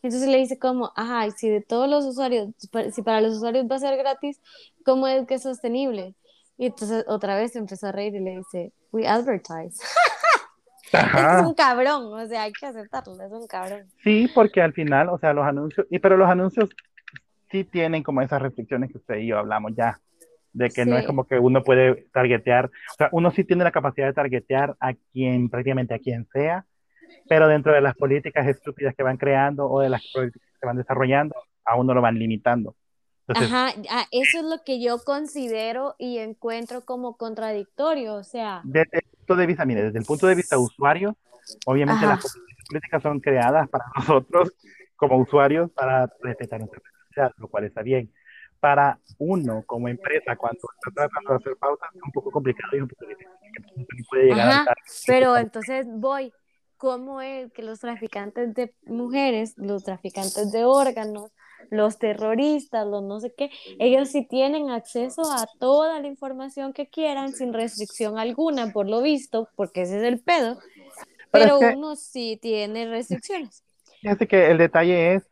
[SPEAKER 1] Entonces le dice como, ajá, si de todos los usuarios, si para los usuarios va a ser gratis, ¿cómo es que es sostenible? Y entonces otra vez se empezó a reír y le dice, we advertise. Este es
[SPEAKER 2] Ajá.
[SPEAKER 1] un cabrón, o sea, hay que aceptarlo, es un cabrón.
[SPEAKER 2] Sí, porque al final, o sea, los anuncios, y pero los anuncios sí tienen como esas restricciones que usted y yo hablamos ya, de que no es
[SPEAKER 1] Sí.
[SPEAKER 2] como que uno puede targetear, o sea, uno sí tiene la capacidad de targetear a quien, prácticamente a quien sea, pero dentro de las políticas estúpidas que van creando o de las políticas que van desarrollando, a uno lo van limitando. Entonces,
[SPEAKER 1] Ajá, ah, eso es lo que yo considero y encuentro como contradictorio, o sea,
[SPEAKER 2] desde el punto de vista, mire, desde el punto de vista usuario, obviamente
[SPEAKER 1] Ajá.
[SPEAKER 2] las políticas son creadas para nosotros como usuarios para respetar nuestra lo cual está bien. Para uno como empresa, cuando está tratando de hacer pautas, es un poco complicado y un poco difícil. puede llegar a
[SPEAKER 1] Ajá,
[SPEAKER 2] estar-
[SPEAKER 1] pero entonces voy, ¿cómo es que los traficantes de mujeres, los traficantes de órganos, los terroristas, los no sé qué, ellos sí tienen acceso a toda la información que quieran sin restricción alguna, por lo visto, porque ese es el pedo,
[SPEAKER 2] Pero
[SPEAKER 1] pero
[SPEAKER 2] es que-
[SPEAKER 1] uno sí tiene restricciones.
[SPEAKER 2] Fíjate que el detalle es,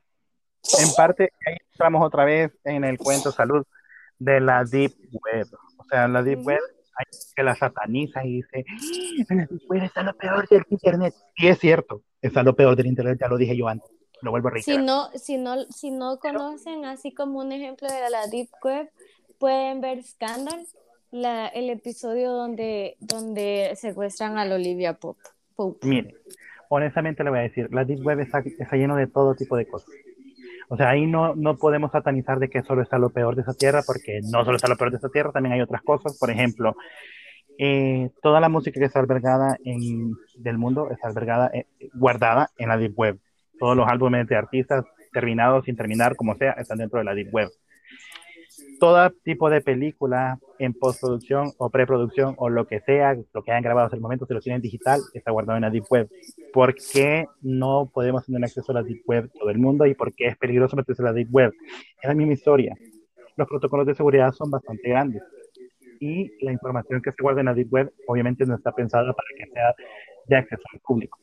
[SPEAKER 2] en parte, ahí entramos otra vez en el cuento salud de la Deep Web. O sea, la Deep. Web hay que la sataniza y dice, "Ah, la Deep Web está lo peor del Internet. Y es cierto, está lo peor del Internet, ya lo dije yo antes, lo vuelvo a
[SPEAKER 1] Si
[SPEAKER 2] reiterar.
[SPEAKER 1] no, si no, si no conocen así como un ejemplo de la Deep Web, pueden ver Scandal, la, el episodio donde, donde secuestran a la Olivia Pop. Pope.
[SPEAKER 2] Mire, honestamente le voy a decir, la Deep Web está, está lleno de todo tipo de cosas. O sea, ahí no, no podemos satanizar de que solo está lo peor de esa tierra, porque no solo está lo peor de esa tierra, también hay otras cosas. Por ejemplo, eh, toda la música que está albergada en, del mundo está albergada, eh, guardada en la Deep Web. Todos los álbumes de artistas, terminados, sin terminar, como sea, están dentro de la Deep Web. Todo tipo de película en postproducción o preproducción o lo que sea, lo que hayan grabado hasta el momento, se lo tienen digital, está guardado en la Deep Web. ¿Por qué no podemos tener acceso a la Deep Web todo el mundo y por qué es peligroso meterse a la Deep Web? Es la misma historia. Los protocolos de seguridad son bastante grandes y la información que se guarda en la Deep Web obviamente no está pensada para que sea de acceso al público.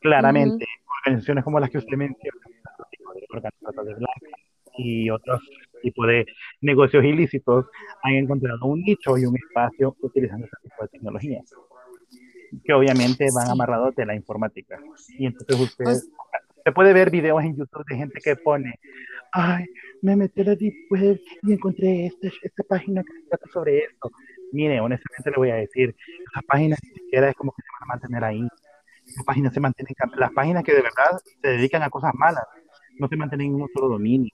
[SPEAKER 2] Claramente, organizaciones como las que usted menciona, organizaciones de blanca y otros tipos de negocios ilícitos han encontrado un nicho y un espacio utilizando ese tipo de tecnologías que obviamente van amarrados de la informática. Y entonces usted,
[SPEAKER 1] Pues-
[SPEAKER 2] se puede ver videos en YouTube de gente que pone, ay, me metí a la Deep Web y encontré esta, esta página que trata sobre esto. Mire, honestamente le voy a decir, las páginas ni siquiera es como que se van a mantener ahí. Las páginas se mantienen, las páginas que de verdad se dedican a cosas malas, no se mantienen en un solo dominio.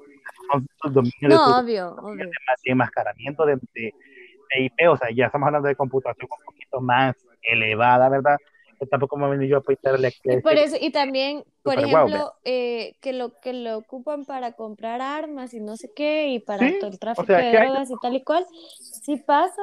[SPEAKER 2] Esos dominios de
[SPEAKER 1] No, obvio, obvio.
[SPEAKER 2] de enmascaramiento de, de, de IP, o sea, ya estamos hablando de computación un poquito más elevada, ¿verdad? Que tampoco me venido yo a aquí a
[SPEAKER 1] Y por eso, y también, por ejemplo, eh, que lo que lo ocupan para comprar armas y no sé qué, y para
[SPEAKER 2] Sí,
[SPEAKER 1] todo el tráfico
[SPEAKER 2] sea,
[SPEAKER 1] de
[SPEAKER 2] que hay-
[SPEAKER 1] drogas y tal y cual, sí pasa,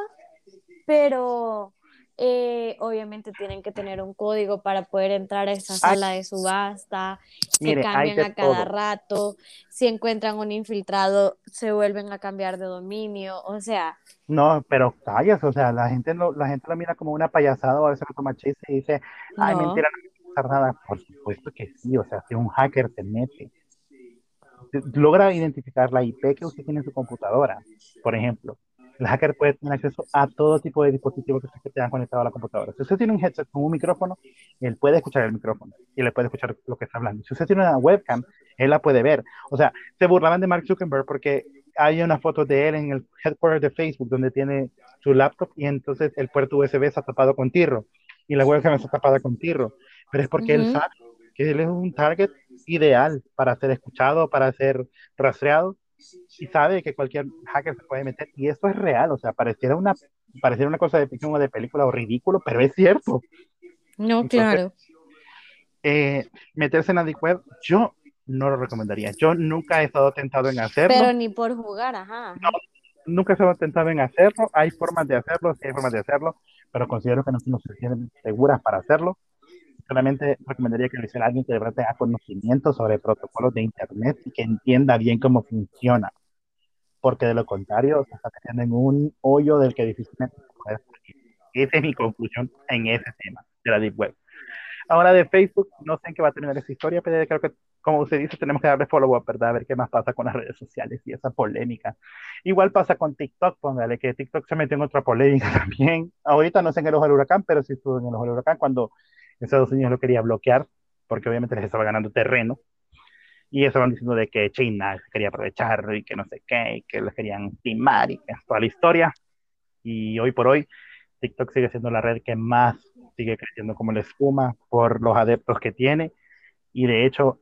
[SPEAKER 1] pero eh, obviamente tienen que tener un código para poder entrar a esa sala de subasta, se cambian a cada rato, si encuentran un infiltrado, se vuelven a cambiar de dominio, o sea.
[SPEAKER 2] No, pero callas, o sea, la gente lo, la gente lo mira como una payasada o a veces lo toma chiste y dice, ay, mentira, no va a pasar nada. Por supuesto que sí, o sea, si un hacker se mete, logra identificar la IP que usted tiene en su computadora, por ejemplo, el hacker puede tener acceso a todo tipo de dispositivos que usted tenga conectado a la computadora. Si usted tiene un headset con un micrófono, él puede escuchar el micrófono y le puede escuchar lo que está hablando. Si usted tiene una webcam, él la puede ver. O sea, se burlaban de Mark Zuckerberg porque hay una foto de él en el headquarter de Facebook donde tiene su laptop y entonces el puerto USB está tapado con tirro y la webcam está tapada con tirro. Pero es porque él sabe que él es un target ideal para ser escuchado, para ser rastreado y sabe que cualquier hacker se puede meter. Y esto es real, o sea, pareciera una, pareciera una cosa de ficción o de película o ridículo, pero es cierto.
[SPEAKER 1] No, claro.
[SPEAKER 2] Eh, meterse en la Deep Web, yo no lo recomendaría. Yo nunca he estado tentado en hacerlo.
[SPEAKER 1] Pero ni por jugar, ajá.
[SPEAKER 2] No, nunca he estado tentado en hacerlo. Hay formas de hacerlo, sí hay formas de hacerlo, pero considero que no son suficientemente seguras para hacerlo solamente recomendaría que lo hiciera alguien que de verdad tenga conocimiento sobre protocolos de Internet y que entienda bien cómo funciona. Porque de lo contrario, se está teniendo en un hoyo del que difícilmente puede salir. Esa es mi conclusión en ese tema de la Deep Web. Ahora de Facebook, no sé en qué va a terminar esa historia, pero creo que, como usted dice, tenemos que darle follow-up, ¿verdad? A ver qué más pasa con las redes sociales y esa polémica. Igual pasa con TikTok, póngale que TikTok se metió en otra polémica también. Ahorita no sé en el ojo del huracán, pero sí estuvo en el ojo del huracán cuando Estados Unidos lo quería bloquear porque obviamente les estaba ganando terreno y estaban diciendo de que China quería aprovechar y que no sé qué, y que les querían timar y toda la historia. Y hoy por hoy, TikTok sigue siendo la red que más sigue creciendo como la espuma por los adeptos que tiene. Y de hecho,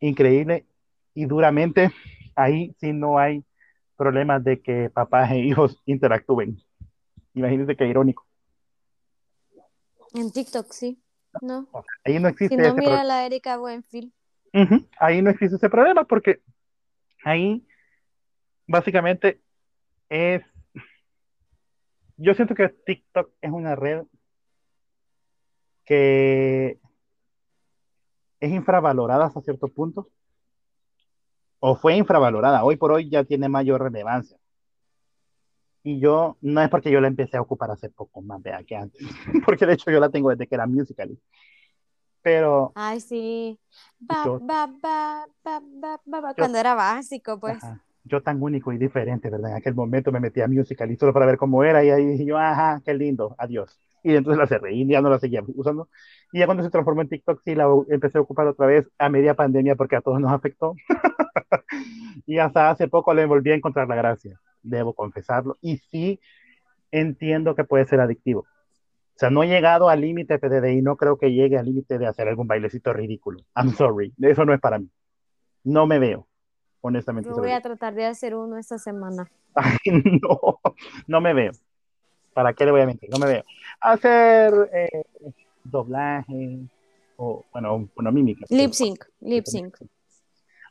[SPEAKER 2] increíble y duramente, ahí sí no hay problemas de que papás e hijos interactúen. Imagínense qué irónico.
[SPEAKER 1] En TikTok, sí. No.
[SPEAKER 2] ahí no existe.
[SPEAKER 1] Si no, mira la Erika Buenfil.
[SPEAKER 2] Ahí no existe ese problema porque ahí básicamente es. Yo siento que TikTok es una red que es infravalorada hasta cierto punto. O fue infravalorada. Hoy por hoy ya tiene mayor relevancia. Y yo, no es porque yo la empecé a ocupar hace poco más, vea, que antes, porque de hecho yo la tengo desde que era musical. Pero.
[SPEAKER 1] Ay, sí. cuando era básico, pues.
[SPEAKER 2] yo tan único y diferente, ¿verdad? En aquel momento me metí a musical y solo para ver cómo era y ahí dije yo, ajá, qué lindo, adiós. Y entonces la cerré y ya no la seguía usando. Y ya cuando se transformó en TikTok, sí la empecé a ocupar otra vez a media pandemia porque a todos nos afectó. y hasta hace poco le volví a encontrar la gracia debo confesarlo, y sí entiendo que puede ser adictivo. O sea, no he llegado al límite PDD y no creo que llegue al límite de hacer algún bailecito ridículo. I'm sorry, eso no es para mí. No me veo, honestamente.
[SPEAKER 1] Yo voy a tratar de hacer uno esta semana.
[SPEAKER 2] no, no me veo. ¿Para qué le voy a mentir? No me veo. Hacer eh, doblaje o, bueno, una mímica.
[SPEAKER 1] Lip sync, lip sync.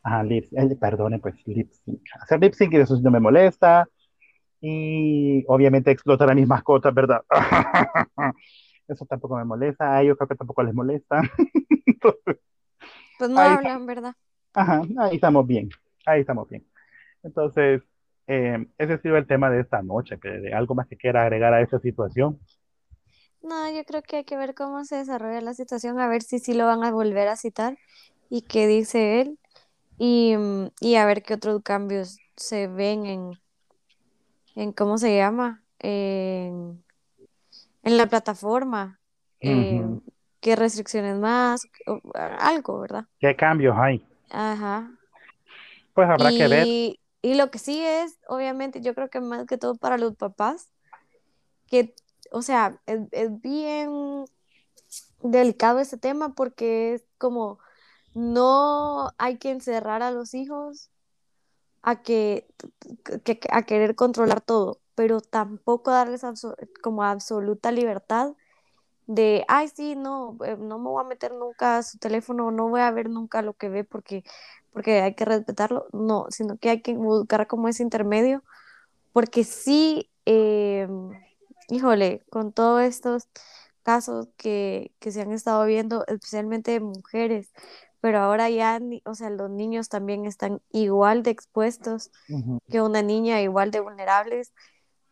[SPEAKER 2] Ajá, lip, perdone, pues lip sync. Hacer lip sync y eso no me molesta. Y obviamente explotar a mis mascotas, ¿verdad? eso tampoco me molesta. A ellos creo que tampoco les molesta.
[SPEAKER 1] pues no hablan, ¿verdad?
[SPEAKER 2] Ajá, ahí estamos bien. Ahí estamos bien. Entonces, eh, ese ha sido el tema de esta noche. Que, ¿Algo más que quiera agregar a esa situación?
[SPEAKER 1] No, yo creo que hay que ver cómo se desarrolla la situación, a ver si sí lo van a volver a citar y qué dice él y, mm, y a ver qué otros cambios se ven en, en ¿cómo se llama? En, en la plataforma. ¿Qué restricciones más? Algo, ¿verdad?
[SPEAKER 2] ¿Qué cambios hay?
[SPEAKER 1] Ajá.
[SPEAKER 2] Pues habrá que ver.
[SPEAKER 1] Y lo que sí es, obviamente, yo creo que más que todo para los papás, que, o sea, es, es bien delicado ese tema porque es como no hay que encerrar a los hijos a que, a querer controlar todo, pero tampoco darles como absoluta libertad de, ay, sí, no, eh, no me voy a meter nunca a su teléfono, no voy a ver nunca lo que ve porque, porque hay que respetarlo, no, sino que hay que buscar como ese intermedio, porque sí, em, híjole, con todos estos casos que, que se han estado viendo, especialmente de mujeres, pero ahora ya, o sea, los niños también están igual de expuestos que una niña, igual de vulnerables.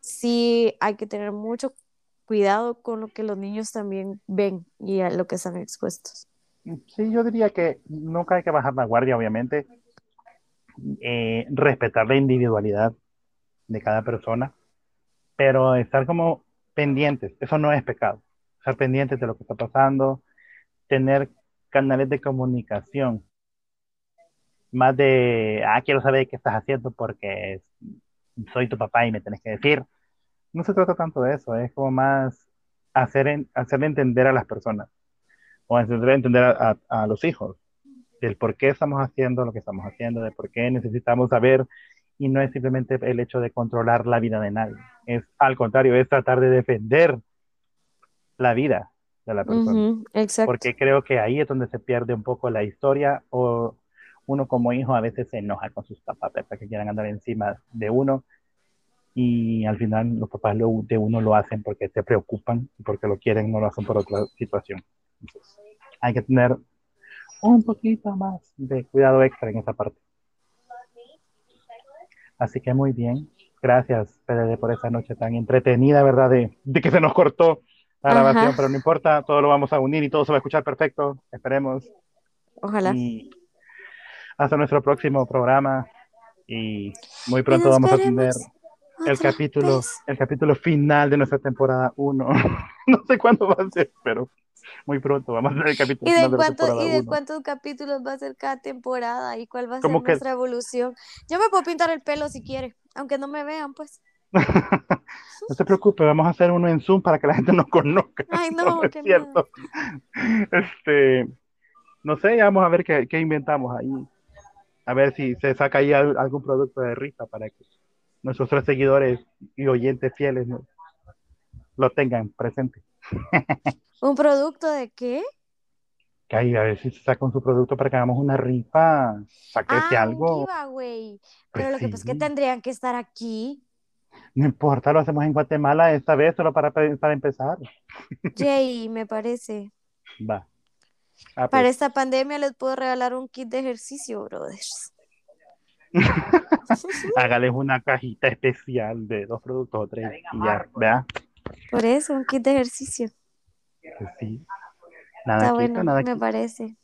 [SPEAKER 1] Sí, hay que tener mucho cuidado con lo que los niños también ven y a lo que están expuestos.
[SPEAKER 2] Sí, yo diría que nunca hay que bajar la guardia, obviamente. Eh, respetar la individualidad de cada persona, pero estar como pendientes, eso no es pecado. Estar pendientes de lo que está pasando, tener canales de comunicación, más de, ah, quiero saber qué estás haciendo porque soy tu papá y me tenés que decir. No se trata tanto de eso, es como más hacer, hacerle entender a las personas o hacerle entender a, a- a los hijos del por qué estamos haciendo lo que estamos haciendo, de por qué necesitamos saber y no es simplemente el hecho de controlar la vida de nadie, es al contrario, es tratar de defender la vida de la persona,
[SPEAKER 1] Ujú, exacto.
[SPEAKER 2] porque creo que ahí es donde se pierde un poco la historia o uno como hijo a veces se enoja con sus papás, ¿verdad? que quieran andar encima de uno y al final los papás lo- de uno lo hacen porque se preocupan y porque lo quieren, no lo hacen por otra situación. Entonces, hay que tener un poquito más de cuidado extra en esa parte. Así que muy bien. Gracias, PDD, por esa noche tan entretenida, ¿verdad? De, de que se nos cortó la
[SPEAKER 1] Ajá.
[SPEAKER 2] grabación, pero no importa, todo lo vamos a unir y todo se va a escuchar perfecto, esperemos.
[SPEAKER 1] Ojalá.
[SPEAKER 2] Y hasta nuestro próximo programa. Y muy
[SPEAKER 1] Y
[SPEAKER 2] pronto
[SPEAKER 1] nos
[SPEAKER 2] vamos a tener el capítulo,
[SPEAKER 1] vez.
[SPEAKER 2] el capítulo final de nuestra temporada 1. no sé cuándo va a ser, pero muy pronto vamos a tener el capítulo
[SPEAKER 1] ¿Y
[SPEAKER 2] final
[SPEAKER 1] de,
[SPEAKER 2] la
[SPEAKER 1] cuánto,
[SPEAKER 2] temporada
[SPEAKER 1] ¿Y de
[SPEAKER 2] 1.
[SPEAKER 1] cuántos capítulos va a ser cada temporada? ¿Y cuál va a ser
[SPEAKER 2] que
[SPEAKER 1] nuestra evolución? Yo me puedo pintar el pelo si quiere, aunque no me vean, pues.
[SPEAKER 2] no se preocupe, vamos a hacer uno en Zoom para que la gente nos conozca.
[SPEAKER 1] Ay,
[SPEAKER 2] No,
[SPEAKER 1] no,
[SPEAKER 2] es
[SPEAKER 1] miedo.
[SPEAKER 2] cierto. Este, no sé, ya vamos a ver qué, qué inventamos ahí. A ver si se saca ahí al- algún producto de rifa para que nuestros tres seguidores y oyentes fieles ¿no? lo tengan presente.
[SPEAKER 1] ¿Un producto de qué?
[SPEAKER 2] Que ahí a ver si se sacan su producto para que hagamos una rifa. Sáquese
[SPEAKER 1] Ah, un
[SPEAKER 2] algo.
[SPEAKER 1] giveaway.
[SPEAKER 2] Pues
[SPEAKER 1] Pero lo que pasa es que
[SPEAKER 2] sí.
[SPEAKER 1] tendrían que estar aquí.
[SPEAKER 2] No importa, lo hacemos en Guatemala esta vez solo para, para empezar.
[SPEAKER 1] Jay, me parece.
[SPEAKER 2] Va. Ah,
[SPEAKER 1] Para
[SPEAKER 2] pues,
[SPEAKER 1] esta pandemia les puedo regalar un kit de ejercicio, brothers.
[SPEAKER 2] hágales una cajita especial de dos productos o tres y ya, vea.
[SPEAKER 1] Por eso, un kit de ejercicio.
[SPEAKER 2] Pues sí. Nada
[SPEAKER 1] Está bueno,
[SPEAKER 2] nada
[SPEAKER 1] me parece.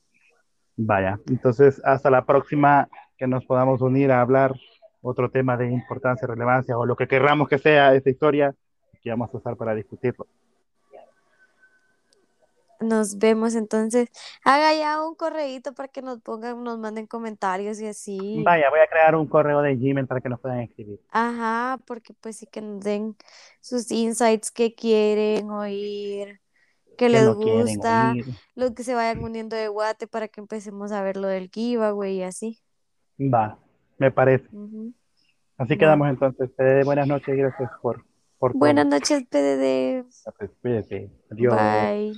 [SPEAKER 2] Vaya, entonces hasta la próxima que nos podamos unir a hablar otro tema de importancia, relevancia o lo que querramos que sea esta historia que vamos a usar para discutirlo.
[SPEAKER 1] Nos vemos entonces. Haga ya un correíto para que nos pongan, nos manden comentarios y así.
[SPEAKER 2] Vaya, voy a crear un correo de Gmail para que nos puedan escribir.
[SPEAKER 1] Ajá, porque pues sí que nos den sus insights que quieren oír, que
[SPEAKER 2] Que
[SPEAKER 1] les
[SPEAKER 2] no
[SPEAKER 1] gusta, los que se vayan uniendo de Guate para que empecemos a ver lo del giveaway y así.
[SPEAKER 2] Va, me parece. Así quedamos entonces. PDD, buenas noches gracias por, por
[SPEAKER 1] Buenas noches, PDD.
[SPEAKER 2] Adiós.
[SPEAKER 1] Bye.